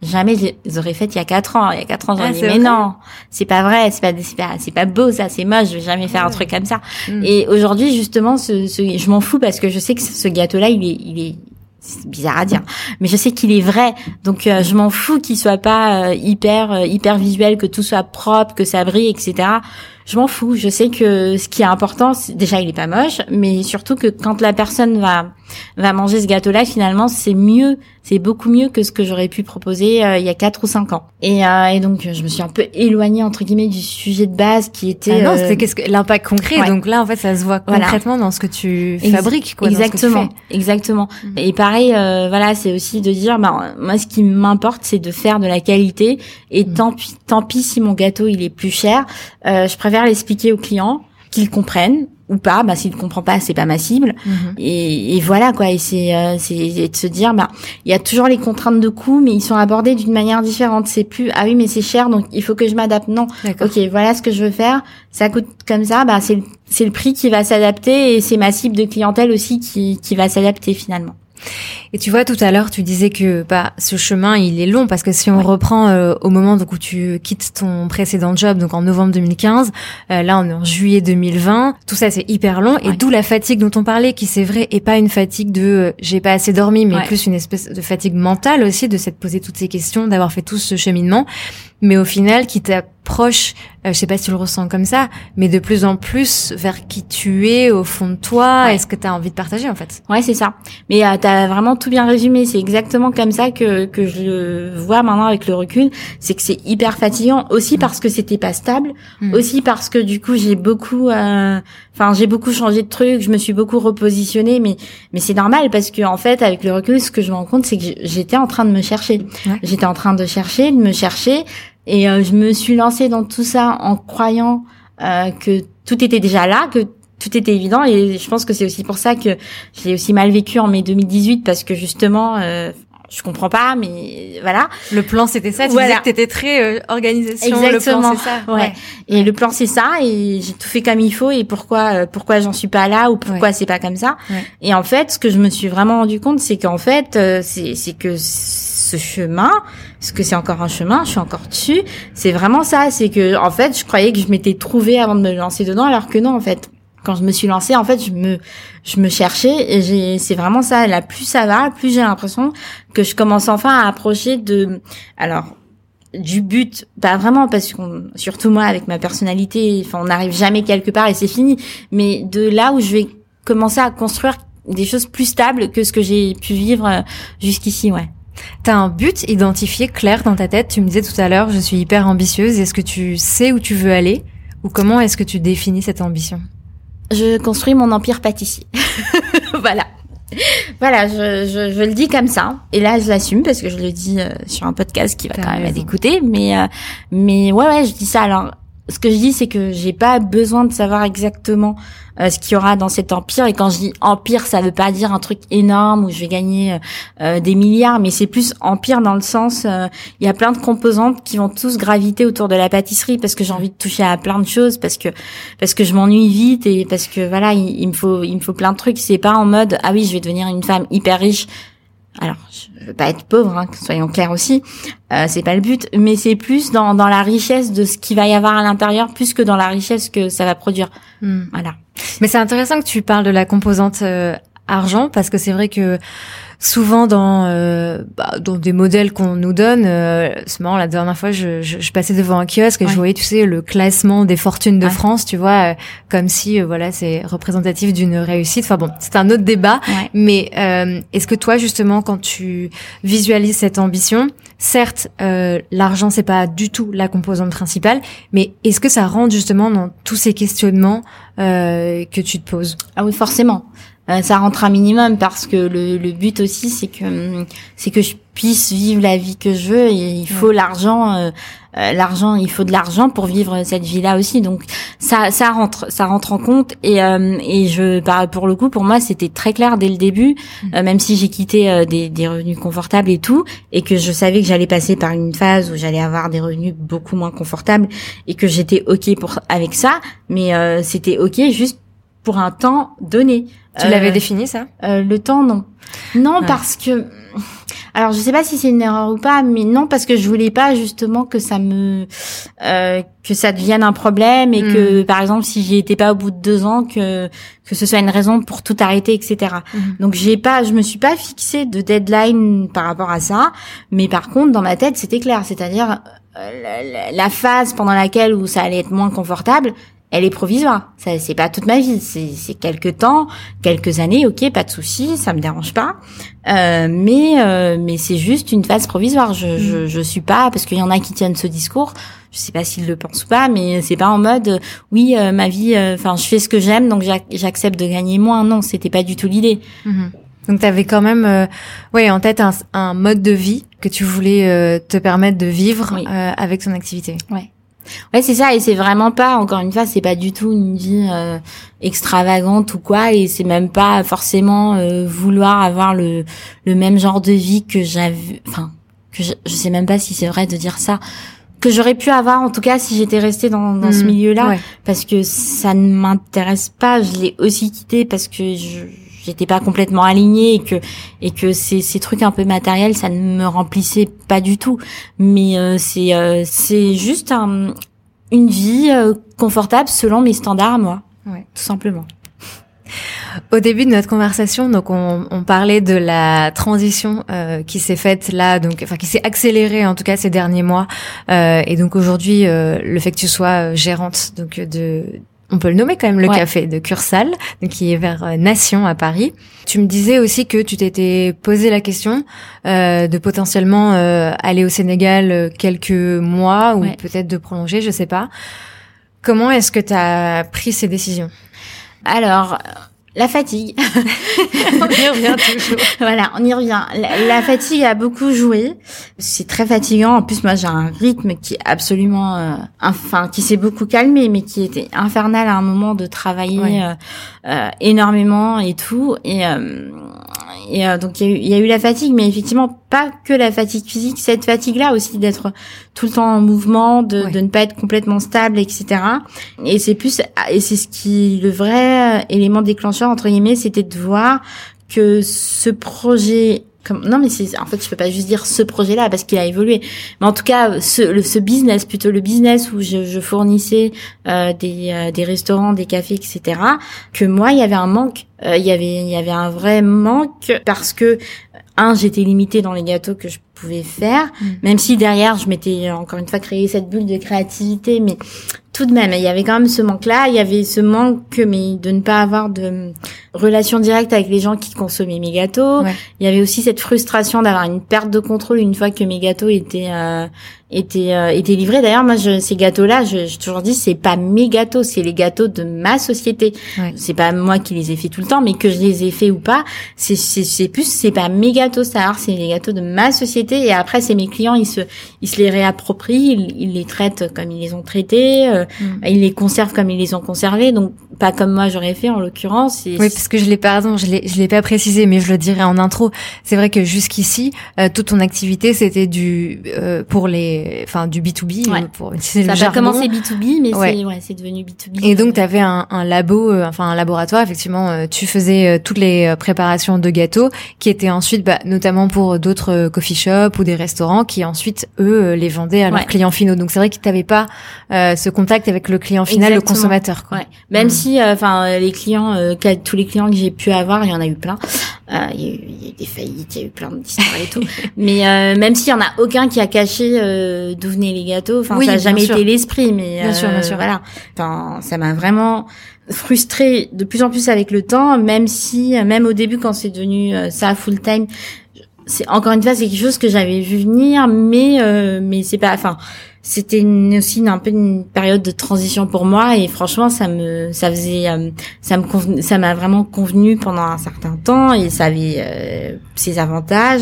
jamais je les aurais faites il y a quatre ans. Il y a quatre ans, j'aurais ah, dit, mais non, c'est pas vrai, c'est pas, c'est pas, c'est pas beau, ça, c'est moche, je vais jamais faire un truc comme ça. Mm. Et aujourd'hui, justement, ce, ce je m'en fous parce que je sais que ce gâteau-là, il est, il est, c'est bizarre à dire, mais je sais qu'il est vrai. Donc euh, je m'en fous qu'il soit pas euh, hyper euh, hyper visuel, que tout soit propre, que ça brille, etc. Je m'en fous. Je sais que ce qui est important, déjà il est pas moche, mais surtout que quand la personne va va manger ce gâteau-là, finalement, c'est mieux, c'est beaucoup mieux que ce que j'aurais pu proposer euh, il y a quatre ou cinq ans. Et, euh, et, donc, je me suis un peu éloignée entre guillemets du sujet de base qui était. Ah non, c'était euh, qu'est-ce que l'impact concret. Donc là, en fait, ça se voit concrètement dans ce que tu fabriques, quoi. Exactement, exactement. Mhm. Et pareil, voilà, c'est aussi de dire, bah, moi, ce qui m'importe, c'est de faire de la qualité. Et mhm. tant pis, tant pis si mon gâteau il est plus cher, je préfère l'expliquer aux clients qu'ils comprennent ou pas bah s'il ne comprend pas c'est pas ma cible. Mhm. et, et, voilà quoi. Et c'est euh, c'est de se dire bah il y a toujours les contraintes de coût mais ils sont abordés d'une manière différente. C'est plus ah oui mais c'est cher donc il faut que je m'adapte. Non. Ok voilà ce que je veux faire. Ça coûte comme ça bah c'est c'est le prix qui va s'adapter et c'est ma cible de clientèle aussi qui qui va s'adapter finalement et tu vois, tout à l'heure, tu disais que bah ce chemin, il est long parce que si on reprend euh, au moment donc, où tu quittes ton précédent job, donc en novembre 2015, euh, là on est en juillet 2020, tout ça c'est hyper long. Et d'où la fatigue dont on parlait, qui c'est vrai est pas une fatigue de euh, j'ai pas assez dormi, mais plus une espèce de fatigue mentale aussi de s'être posé toutes ces questions, d'avoir fait tout ce cheminement, mais au final qui t'approche euh, je sais pas si tu le ressens comme ça, mais de plus en plus vers qui tu es au fond de toi, est-ce que tu as envie de partager en fait Ouais, c'est ça. Mais euh, tu as vraiment tout bien résumé, c'est exactement comme ça que que je le vois maintenant avec le recul, c'est que c'est hyper fatigant aussi mm. parce que c'était pas stable, mm. aussi parce que du coup, j'ai beaucoup euh, enfin, j'ai beaucoup changé de trucs, je me suis beaucoup repositionnée mais mais c'est normal parce que en fait, avec le recul, ce que je me rends compte, c'est que j'étais en train de me chercher. J'étais en train de chercher, de me chercher et euh, je me suis lancée dans tout ça en croyant euh, que tout était déjà là, que tout était évident. Et je pense que c'est aussi pour ça que je l'ai aussi mal vécu en mai 2018 parce que justement, euh, je comprends pas, mais voilà. Le plan c'était ça. Tu voilà. disais que t'étais très euh, organisation. Exactement. Le plan c'est ça. Ouais. Et le plan c'est ça. Et j'ai tout fait comme il faut. Et pourquoi euh, pourquoi j'en suis pas là ou pourquoi c'est pas comme ça. Et en fait, ce que je me suis vraiment rendu compte, c'est qu'en fait, euh, c'est c'est que ce chemin, parce que c'est encore un chemin, je suis encore dessus. C'est vraiment ça. C'est que en fait, je croyais que je m'étais trouvée avant de me lancer dedans, alors que non, en fait quand je me suis lancée, en fait, je me, je me cherchais et c'est vraiment ça. Là, plus ça va, plus j'ai l'impression que je commence enfin à approcher de, alors, du but, pas vraiment parce qu'on, surtout moi avec ma personnalité, enfin, on n'arrive jamais quelque part et c'est fini. Mais de là où je vais commencer à construire des choses plus stables que ce que j'ai pu vivre euh, jusqu'ici, ouais. T'as un but identifié clair dans ta tête. Tu me disais tout à l'heure, je suis hyper ambitieuse. Est-ce que tu sais où tu veux aller ou comment est-ce que tu définis cette ambition? Je construis mon empire pâtissier. voilà. Voilà, je, je, je, le dis comme ça. Et là, je l'assume parce que je le dis euh, sur un podcast qui va quand même être écouté. Mais, euh, mais ouais, ouais, je dis ça. Alors, ce que je dis, c'est que j'ai pas besoin de savoir exactement euh, ce qu'il y aura dans cet empire. Et quand je dis empire, ça veut pas dire un truc énorme où je vais gagner euh, euh, des milliards, mais c'est plus empire dans le sens, il y a plein de composantes qui vont tous graviter autour de la pâtisserie parce que j'ai envie de toucher à plein de choses, parce que parce que je m'ennuie vite et parce que voilà, il, il, me faut il me faut plein de trucs. C'est pas en mode ah oui, je vais devenir une femme hyper riche alors je veux pas être pauvre, hein, soyons clairs aussi, euh, c'est pas le but, mais c'est plus dans, dans la richesse de ce qu'il va y avoir à l'intérieur, plus que dans la richesse que ça va produire. Hmm. Voilà. Mais c'est intéressant que tu parles de la composante euh, argent parce que c'est vrai que souvent dans euh, bah, dans des modèles qu'on nous donne euh, c'est marrant la dernière fois je, je, je passais devant un kiosque et je voyais tu sais le classement des fortunes de France tu vois euh, comme si euh, voilà c'est représentatif d'une réussite. Enfin bon c'est un autre débat. Mais euh, est-ce que toi justement quand tu visualises cette ambition certes l'argent c'est pas du tout la composante principale mais est-ce que ça rentre justement dans tous ces questionnements que tu te poses? Ah oui forcément euh, ça rentre un minimum parce que le, le but aussi c'est que c'est que je puisse vivre la vie que je veux et il faut l'argent euh, euh, l'argent il faut de l'argent pour vivre cette vie là aussi. Donc ça ça rentre ça rentre en compte et et je bah, pour le coup pour moi c'était très clair dès le début mm. même si j'ai quitté des, des revenus confortables et tout et que je savais que j'allais passer par une phase où j'allais avoir des revenus beaucoup moins confortables et que j'étais ok pour avec ça. Mais c'était ok juste pour un temps donné tu l'avais euh, défini ça? euh, Le temps, non. Non, parce que alors je sais pas si c'est une erreur ou pas, mais non parce que je voulais pas justement que ça me euh, que ça devienne un problème et que hmm. par exemple si j'y étais pas au bout de deux ans que que ce soit une raison pour tout arrêter, etc. Hmm. Donc j'ai pas, je me suis pas fixée de deadline par rapport à ça, mais par contre dans ma tête c'était clair, c'est-à-dire la, la, phase pendant laquelle où ça allait être moins confortable, elle est provisoire. Ça, c'est pas toute ma vie. C'est, c'est quelques temps, quelques années. Ok, pas de souci, ça me dérange pas. Euh, mais euh, mais c'est juste une phase provisoire. Je, mm. je, je suis pas parce qu'il y en a qui tiennent ce discours. Je sais pas s'ils le pensent ou pas, mais c'est pas en mode oui euh, ma vie. Euh, enfin, je fais ce que j'aime, donc j'accepte de gagner moins. Non, c'était pas du tout l'idée. Mm-hmm. Donc tu avais quand même euh, ouais en tête un, un, mode de vie que tu voulais te permettre de vivre avec son activité. Ouais. Ouais, c'est ça, et c'est vraiment pas, encore une fois, c'est pas du tout une vie euh, extravagante ou quoi, et c'est même pas forcément euh, vouloir avoir le, le même genre de vie que j'avais, enfin, que je, je, sais même pas si c'est vrai de dire ça, que j'aurais pu avoir en tout cas si j'étais restée dans, dans ce mmh. milieu-là, parce que ça ne m'intéresse pas, je l'ai aussi quitté parce que je j'étais pas complètement alignée et que et que ces ces trucs un peu matériels ça ne me remplissait pas du tout. Mais euh, c'est euh, c'est juste un, une vie euh, confortable selon mes standards moi. Ouais. tout simplement. Au début de notre conversation, donc on, on parlait de la transition euh, qui s'est faite là, donc enfin qui s'est accélérée en tout cas ces derniers mois, euh, et donc aujourd'hui euh, le fait que tu sois gérante donc de on peut le nommer quand même, le café de Cursal, qui est vers euh, Nation à Paris. Tu me disais aussi que tu t'étais posé la question euh, de potentiellement euh, aller au Sénégal quelques mois ou peut-être de prolonger, je sais pas. Comment est-ce que tu as pris ces décisions? Alors, la fatigue. on y revient toujours. voilà, on y revient. La, fatigue a beaucoup joué. C'est très fatigant. En plus, moi, j'ai un rythme qui est absolument, euh, enfin, qui s'est beaucoup calmé, mais qui était infernal à un moment de travailler euh, euh, énormément et tout. Et, euh, et donc, il y, a eu la fatigue, mais effectivement, pas que la fatigue physique. Cette fatigue-là aussi d'être tout le temps en mouvement, de, de ne pas être complètement stable, etc. Et c'est plus, et c'est ce qui, le vrai élément déclencheur entre guillemets, c'était de voir que ce projet comme, non mais c'est en fait je peux pas juste dire ce projet là parce qu'il a évolué mais en tout cas ce, le, ce business plutôt le business où je, je fournissais euh, des, euh, des restaurants des cafés etc que moi il y avait un manque euh, il y avait il y avait un vrai manque parce que un j'étais limitée dans les gâteaux que je pouvais faire mm. même si derrière je m'étais encore une fois créé cette bulle de créativité mais tout de même, il y avait quand même ce manque-là. Il y avait ce manque, mais de ne pas avoir de relation directe avec les gens qui consommaient mes gâteaux. Il y avait aussi cette frustration d'avoir une perte de contrôle une fois que mes gâteaux étaient euh, étaient euh, étaient livrés. D'ailleurs, moi, je, ces gâteaux-là, je, je toujours dit, c'est pas mes gâteaux, c'est les gâteaux de ma société. C'est pas moi qui les ai fait tout le temps, mais que je les ai fait ou pas, c'est c'est plus c'est pas mes gâteaux, ça, c'est les gâteaux de ma société. Et après, c'est mes clients, ils se ils se les réapproprient, ils, ils les traitent comme ils les ont traités. Euh, Mm. Ils les conservent comme ils les ont conservés, donc pas comme moi j'aurais fait en l'occurrence. Oui, parce que je l'ai pardon, je l'ai je l'ai pas précisé, mais je le dirai en intro. C'est vrai que jusqu'ici, euh, toute ton activité c'était du euh, pour les, enfin du B 2 B. Pour, ça a commencé B 2 B, mais c'est ouais, c'est devenu B 2 B. Et donc tu avais un, un labo, euh, enfin un laboratoire. Effectivement, tu faisais toutes les préparations de gâteaux qui étaient ensuite, bah, notamment pour d'autres coffee shops ou des restaurants qui ensuite eux les vendaient à leurs clients finaux. Donc c'est vrai que tu n'avais pas ce contact avec le client final, le consommateur. Quoi. Ouais. Même mm. si aussi, enfin les clients, tous les clients que j'ai pu avoir, il y en a eu plein. Il y, a eu, des faillites, il y a eu plein d'histoires et tout. mais même s'il y en a aucun qui a caché d'où venaient les gâteaux, enfin ça n'a jamais été l'esprit, mais bien sûr, bien sûr. voilà. Enfin, ça m'a vraiment frustrée de plus en plus avec le temps, même si, même au début quand c'est devenu ça full time, c'est encore une fois c'est quelque chose que j'avais vu venir mais euh, mais c'est pas enfin c'était aussi une, un peu une période de transition pour moi et franchement ça me ça faisait euh, ça me ça m'a vraiment convenu pendant un certain temps et ça avait euh, ses avantages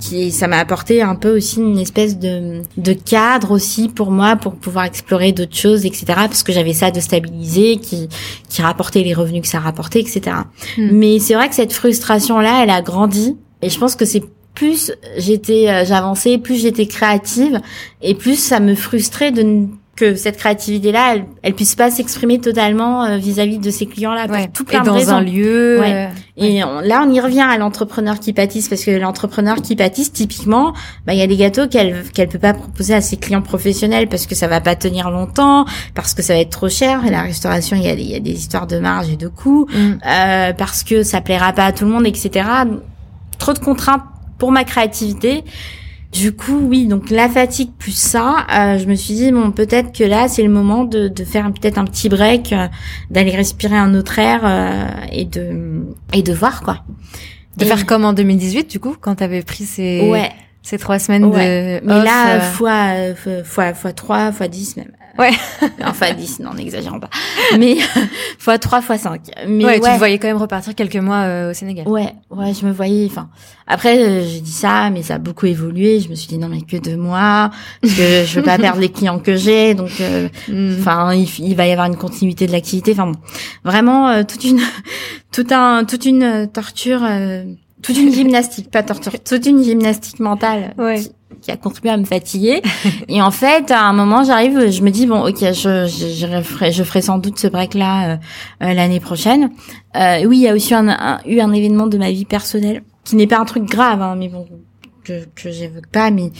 qui ça m'a apporté un peu aussi une espèce de de cadre aussi pour moi pour pouvoir explorer d'autres choses etc parce que j'avais ça de stabiliser qui qui rapportait les revenus que ça rapportait etc hmm. mais c'est vrai que cette frustration là elle a grandi et je pense que c'est plus j'étais euh, j'avançais, plus j'étais créative et plus ça me frustrait de que cette créativité là elle, elle puisse pas s'exprimer totalement euh, vis-à-vis de ces clients là ouais. tout plein et dans un lieu ouais. Euh, et là on y revient à l'entrepreneur qui pâtisse parce que l'entrepreneur qui pâtisse typiquement bah il y a des gâteaux qu'elle qu'elle peut pas proposer à ses clients professionnels parce que ça va pas tenir longtemps parce que ça va être trop cher et la restauration il y a y a des histoires de marge et de coûts mm. euh, parce que ça plaira pas à tout le monde etc trop de contraintes pour ma créativité. Du coup, oui, donc la fatigue plus ça, euh, je me suis dit bon peut-être que là c'est le moment de, de faire peut-être un petit break, euh, d'aller respirer un autre air euh, et de et de voir quoi. De faire comme en 2018 du coup quand t'avais pris ces ouais. ces trois semaines de mais là fois fois fois trois fois dix même. Ouais. enfin 10, non, n'exagérons pas. Mais fois 3, fois 5. Mais ouais, tu te voyais quand même repartir quelques mois euh, au Sénégal. Ouais, ouais, je me voyais. Enfin, après euh, j'ai dit ça, mais ça a beaucoup évolué. Je me suis dit non mais que deux mois, parce que je veux pas perdre les clients que j'ai, donc euh, mm. enfin il, va y avoir une continuité de l'activité. Enfin bon, vraiment toute une, tout un, toute une torture toute une gymnastique, pas torture, toute une gymnastique mentale ouais qui a contribué à me fatiguer. et en fait, à un moment, j'arrive, je me dis bon, ok, je je, ferai, je ferai sans doute ce break là euh, euh, l'année prochaine. Euh, oui, il y a aussi un, eu un événement de ma vie personnelle qui n'est pas un truc grave, hein, mais bon que que j'évoque pas, mais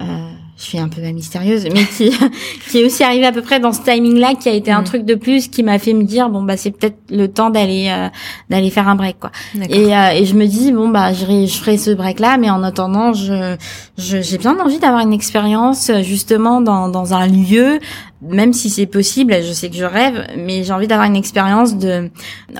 euh, je suis un peu mystérieuse, mais qui, qui est aussi arrivé à peu près dans ce timing-là, qui a été un mm. truc de plus, qui m'a fait me dire bon bah c'est peut-être le temps d'aller euh, d'aller faire un break quoi. Et, euh, et je me dis bon bah je, je ferai ce break-là, mais en attendant je j'ai bien envie d'avoir une expérience justement dans dans un lieu même si c'est possible, je sais que je rêve, mais j'ai envie d'avoir une expérience de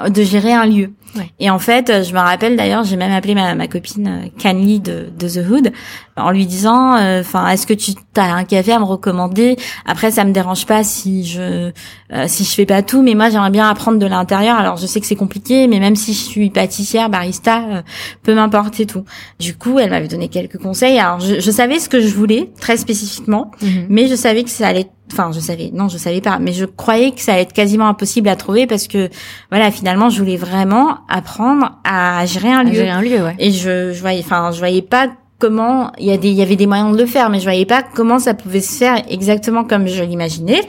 de gérer un lieu. Et en fait, je me rappelle d'ailleurs, j'ai même appelé ma, ma copine Canly de, de The Hood en lui disant, euh, enfin, est-ce que tu as un café à me recommander? Après, ça me dérange pas si je euh, si je fais pas tout, mais moi j'aimerais bien apprendre de l'intérieur. Alors je sais que c'est compliqué, mais même si je suis pâtissière, barista, euh, peu m'importe et tout. Du coup, elle m'avait donné quelques conseils. Alors je, je savais ce que je voulais très spécifiquement, mhm. mais je savais que ça allait enfin je savais non je savais pas mais je croyais que ça allait être quasiment impossible à trouver parce que voilà finalement je voulais vraiment apprendre à gérer un lieu, gérer un lieu ouais. et je, je voyais enfin je voyais pas comment il y a des il y avait des moyens de le faire mais je voyais pas comment ça pouvait se faire exactement comme je l'imaginais.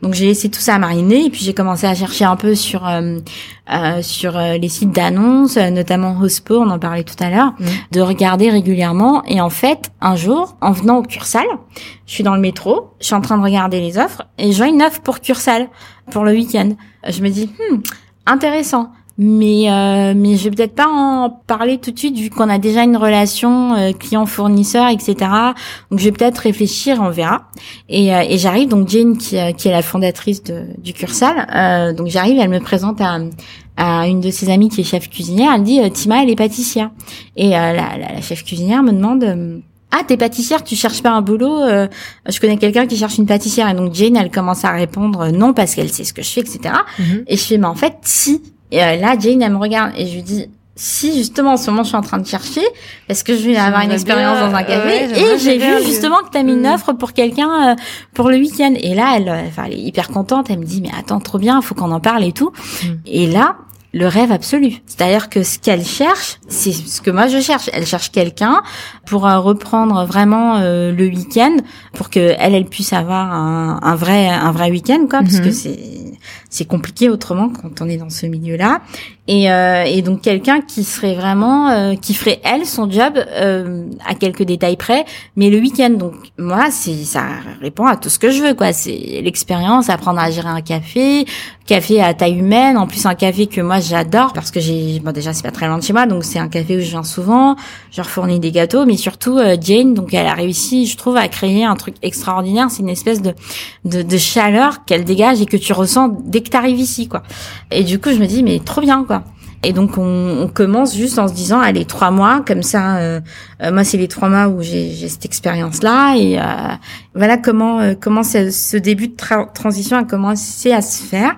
Donc j'ai laissé tout ça à mariner et puis j'ai commencé à chercher un peu sur euh, euh, sur euh, les sites d'annonces notamment Hospo on en parlait tout à l'heure mmh. de regarder régulièrement. Et en fait un jour en venant au Cursal je suis dans le métro je suis en train de regarder les offres et je vois une offre pour Cursal pour le week-end. Je me dis hmm, intéressant mais euh, mais je vais peut-être pas en parler tout de suite vu qu'on a déjà une relation euh, client fournisseur etc donc je vais peut-être réfléchir on verra et, euh, et j'arrive donc Jane qui, euh, qui est la fondatrice de, du Cursal donc j'arrive elle me présente à à une de ses amies qui est chef cuisinière elle dit Tima elle est pâtissière et la, la, la, chef cuisinière me demande ah, t'es pâtissière, tu cherches pas un boulot Je connais quelqu'un qui cherche une pâtissière. Et donc Jane, elle commence à répondre non parce qu'elle sait ce que je fais, etc. Mm-hmm. Et je fais, mais en fait, si, et euh, là, Jane, elle me regarde et je lui dis, si justement en ce moment je suis en train de chercher, est-ce que je vais avoir une expérience dans un café Et j'ai vu justement que tu as mis une mm. offre pour quelqu'un euh, pour le week-end. Et là, elle, enfin, elle est hyper contente. Elle me dit, mais attends, trop bien, faut qu'on en parle et tout. Mm. Et là, le rêve absolu. C'est-à-dire que ce qu'elle cherche, c'est ce que moi je cherche. Elle cherche quelqu'un pour euh, reprendre vraiment le week-end, pour que elle, elle puisse avoir un, un vrai, un vrai week-end, quoi, parce que mm-hmm. c'est c'est compliqué autrement quand on est dans ce milieu-là. Et, euh, et donc quelqu'un qui serait vraiment, euh, qui ferait elle son job euh, à quelques détails près, mais le week-end. Donc moi, c'est ça répond à tout ce que je veux, quoi. C'est l'expérience, apprendre à gérer un café, café à taille humaine, en plus un café que moi j'adore parce que j'ai bon déjà c'est pas très loin de chez moi donc c'est un café où je viens souvent, je leur fournis des gâteaux mais surtout euh, Jane donc elle a réussi je trouve à créer un truc extraordinaire, c'est une espèce de de, de chaleur qu'elle dégage et que tu ressens dès que tu arrives ici quoi. Et du coup je me dis mais trop bien quoi. Et donc on, on, commence juste en se disant allez trois mois comme ça. Euh, euh, moi c'est les trois mois où j'ai cette expérience là et euh, voilà comment euh, comment ce, début de transition a commencé à se faire.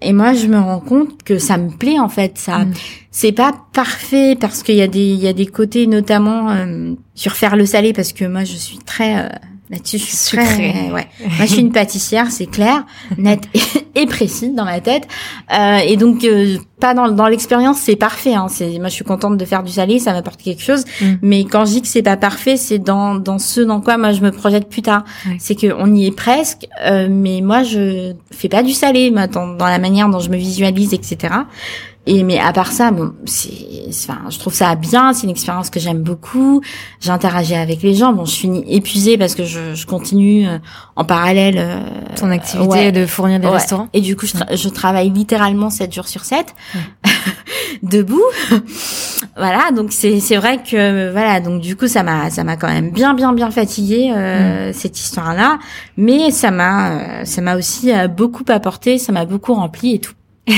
Et moi je me rends compte que ça me plaît en fait. Ça mm. c'est pas parfait parce qu'il y a des il y a des côtés notamment sur faire le salé parce que moi je suis très Là-dessus, je suis très, ouais. Moi, je suis une pâtissière, c'est clair, nette et, précise dans ma tête. Euh, et donc, euh, pas dans, dans l'expérience, c'est parfait. Hein. C'est, moi, je suis contente de faire du salé, ça m'apporte quelque chose. Mm. Mais quand je dis que c'est pas parfait, c'est dans dans ce dans quoi moi je me projette plus tard. C'est que on y est presque, euh, mais moi, je fais pas du salé, moi, dans, dans la manière dont je me visualise, etc. Et mais à part ça, bon, c'est, enfin, je trouve ça bien. C'est une expérience que j'aime beaucoup. J'interagis avec les gens. Bon, je suis épuisée parce que je, je continue euh, en parallèle. Euh, Ton activité de fournir des restaurants. Et du coup, je, je, travaille littéralement 7 jours sur 7, debout. voilà, donc c'est c'est vrai que voilà, donc du coup, ça m'a ça m'a quand même bien bien bien fatiguée euh, mm. cette histoire-là, mais ça m'a euh, ça m'a aussi beaucoup apporté, ça m'a beaucoup rempli et tout.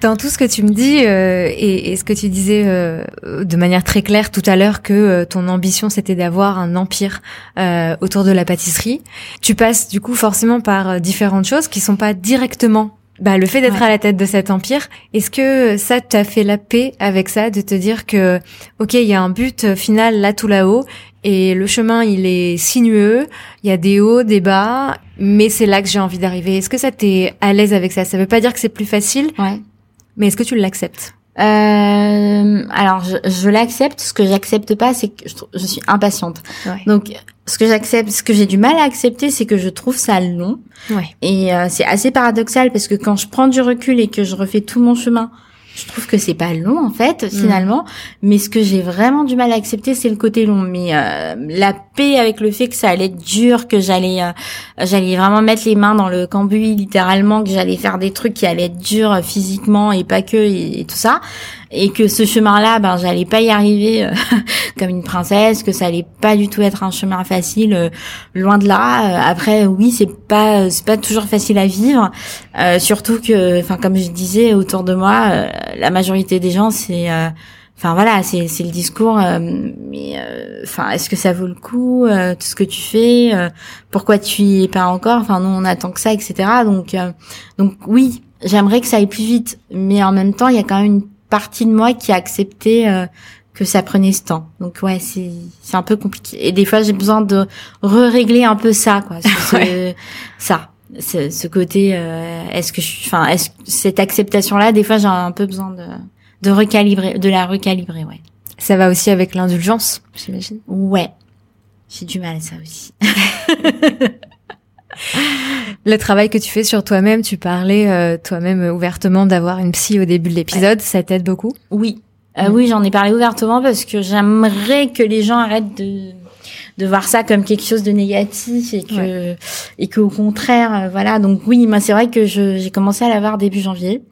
Dans tout ce que tu me dis euh, et, et, ce que tu disais euh, de manière très claire tout à l'heure que euh, ton ambition c'était d'avoir un empire euh, autour de la pâtisserie, tu passes du coup forcément par euh, différentes choses qui sont pas directement bah, le fait d'être à la tête de cet empire. Est-ce que ça t'a fait la paix avec ça, de te dire que ok il y a un but final là tout là-haut et le chemin il est sinueux, il y a des hauts, des bas, mais c'est là que j'ai envie d'arriver. Est-ce que ça t'es à l'aise avec ça? Ça veut pas dire que c'est plus facile, ouais. Mais est-ce que tu l'acceptes? Euh, alors je, je l'accepte. Ce que j'accepte pas, c'est que je, je, suis impatiente. Ouais. Donc ce que j'accepte, ce que j'ai du mal à accepter, c'est que je trouve ça long. Ouais. Et euh, c'est assez paradoxal parce que quand je prends du recul et que je refais tout mon chemin, je trouve que c'est pas long en fait mm. finalement. Mais ce que j'ai vraiment du mal à accepter c'est le côté long. Mais euh, la paix avec le fait que ça allait être dur que j'allais euh, j'allais vraiment mettre les mains dans le cambouis littéralement que j'allais faire des trucs qui allaient être durs physiquement et pas que et tout ça et que ce chemin-là, ben j'allais pas y arriver euh, comme une princesse, que ça allait pas du tout être un chemin facile, euh, loin de là. Euh, après, oui, c'est pas c'est pas toujours facile à vivre, surtout que, enfin comme je disais autour de moi, la majorité des gens c'est Enfin voilà, c'est c'est le discours. mais enfin, est-ce que ça vaut le coup tout ce que tu fais Pourquoi tu y es pas encore Enfin, nous on attend que ça, etc. Donc donc oui, j'aimerais que ça aille plus vite, mais en même temps, il y a quand même une partie de moi qui a accepté euh, que ça prenait ce temps. Donc ouais, c'est c'est un peu compliqué. Et des fois, j'ai besoin de re-régler un peu ça, quoi. Ce, ça, ce, ce côté. Euh, est-ce que je, enfin, est-ce cette acceptation-là, des fois, j'ai un peu besoin de de recalibrer, de la recalibrer, ouais. Ça va aussi avec l'indulgence, j'imagine. Ouais, j'ai du mal à ça aussi. Le travail que tu fais sur toi-même, tu parlais euh, toi-même ouvertement d'avoir une psy au début de l'épisode, ça t'aide beaucoup? Oui, euh, oui, j'en ai parlé ouvertement parce que j'aimerais que les gens arrêtent de de voir ça comme quelque chose de négatif et que et qu'au contraire, euh, voilà. Donc oui, moi c'est vrai que j'ai commencé à l'avoir début janvier.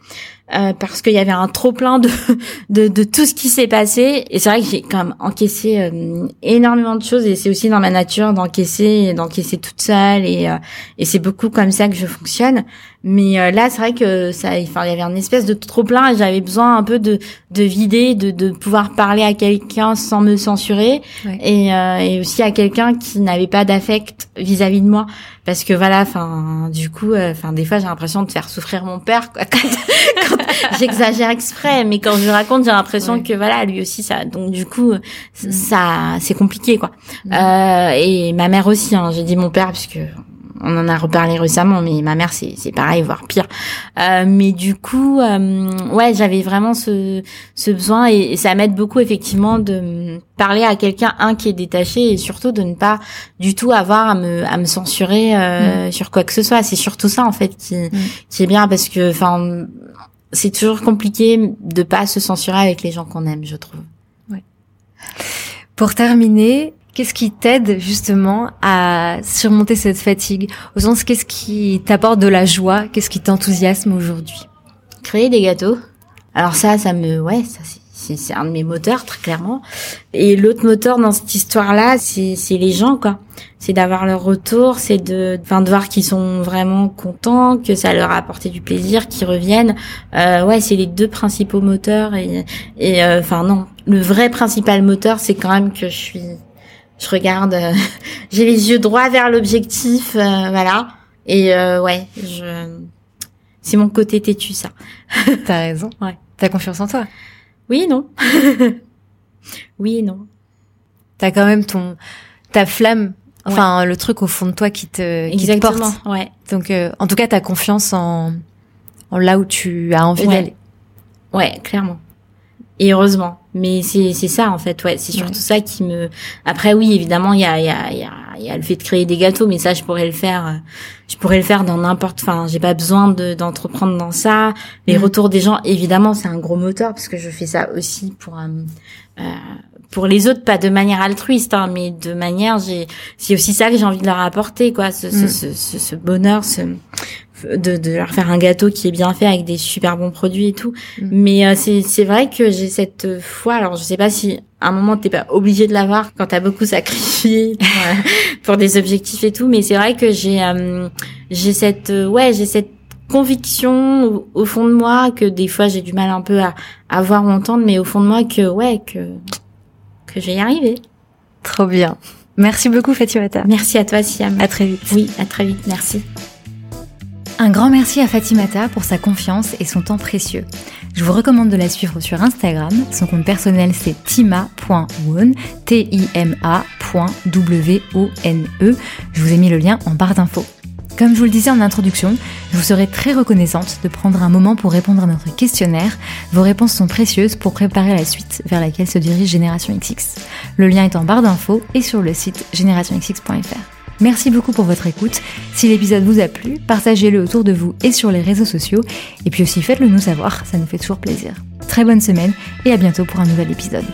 Euh, parce qu'il y avait un trop plein de, de, de tout ce qui s'est passé. Et c'est vrai que j'ai quand même encaissé euh, énormément de choses. Et c'est aussi dans ma nature d'encaisser d'encaisser toute seule. Et euh, et c'est beaucoup comme ça que je fonctionne. Mais là c'est vrai que ça enfin il y avait un espèce de trop plein. Et j'avais besoin un peu de de vider de de pouvoir parler à quelqu'un sans me censurer. Et et aussi à quelqu'un qui n'avait pas d'affect vis-à-vis de moi parce que voilà enfin du coup enfin des fois j'ai l'impression de faire souffrir mon père quoi, quand, j'exagère exprès, mais quand je raconte, j'ai l'impression que voilà, lui aussi ça. Donc du coup, mm. ça, c'est compliqué quoi. Mm. Euh, et ma mère aussi. Hein, j'ai dit mon père puisque on en a reparlé récemment, mais ma mère c'est c'est pareil, voire pire. Euh, mais du coup, euh, ouais, j'avais vraiment ce ce besoin et, ça m'aide beaucoup effectivement de parler à quelqu'un un qui est détaché et surtout de ne pas du tout avoir à me à me censurer euh, mm. sur quoi que ce soit. C'est surtout ça en fait qui qui est bien parce que enfin c'est toujours compliqué de pas se censurer avec les gens qu'on aime, je trouve. Ouais. Pour terminer, Qu'est-ce qui t'aide justement à surmonter cette fatigue? Au sens, qu'est-ce qui t'apporte de la joie? Qu'est-ce qui t'enthousiasme aujourd'hui? Créer des gâteaux. Alors ça, ça me, ouais, ça c'est un de mes moteurs très clairement. Et l'autre moteur dans cette histoire-là, c'est c'est les gens quoi. C'est d'avoir leur retour, c'est de, enfin de voir qu'ils sont vraiment contents, que ça leur a apporté du plaisir, qu'ils reviennent. Euh, ouais, c'est les deux principaux moteurs et et euh, enfin non, le vrai principal moteur, c'est quand même que je suis je regarde, euh, j'ai les yeux droits vers l'objectif, euh, voilà. Et euh, ouais, je, c'est mon côté têtu ça. T'as raison. Ouais. T'as confiance en toi. Oui et non. oui et non. T'as quand même ton ta flamme, enfin le truc au fond de toi qui te qui te porte. Ouais. Donc en tout cas, t'as confiance en en là où tu as envie Ouais. d'aller. Ouais, clairement. Et heureusement. Mais c'est c'est ça en fait, ouais. C'est surtout Ouais. ça qui me. Après oui, évidemment, il y a il y a y a y a le fait de créer des gâteaux, mais ça je pourrais le faire. euh, Je pourrais le faire dans n'importe. Enfin, j'ai pas besoin de d'entreprendre dans ça. Les Mhm. retours des gens, évidemment, c'est un gros moteur parce que je fais ça aussi pour. euh, euh, pour les autres, pas de manière altruiste, hein, mais de manière, j'ai, c'est aussi ça que j'ai envie de leur apporter, quoi, ce, ce, Mm. ce, ce, ce bonheur, ce, de, de leur faire un gâteau qui est bien fait avec des super bons produits et tout. Mm. Mais euh, c'est c'est vrai que j'ai cette foi. Alors je sais pas si à un moment t'es pas obligé de l'avoir quand t'as beaucoup sacrifié pour, euh, pour des objectifs et tout. Mais c'est vrai que j'ai euh, j'ai cette euh, ouais j'ai cette conviction au, au fond de moi que des fois j'ai du mal un peu à, à voir ou entendre, mais au fond de moi que ouais que que je vais y arriver. Trop bien. Merci beaucoup Fatimata. Merci à toi Siam. À très vite. Oui, à très vite. Merci. Un grand merci à Fatimata pour sa confiance et son temps précieux. Je vous recommande de la suivre sur Instagram. Son compte personnel c'est tima.won, T-I-M-A.W-O-N-E. Je vous ai mis le lien en barre d'infos. Comme je vous le disais en introduction, je vous serais très reconnaissante de prendre un moment pour répondre à notre questionnaire. Vos réponses sont précieuses pour préparer la suite vers laquelle se dirige Génération XX. Le lien est en barre d'infos et sur le site générationxx.fr. Merci beaucoup pour votre écoute. Si l'épisode vous a plu, partagez-le autour de vous et sur les réseaux sociaux. Et puis aussi faites-le nous savoir, ça nous fait toujours plaisir. Très bonne semaine et à bientôt pour un nouvel épisode.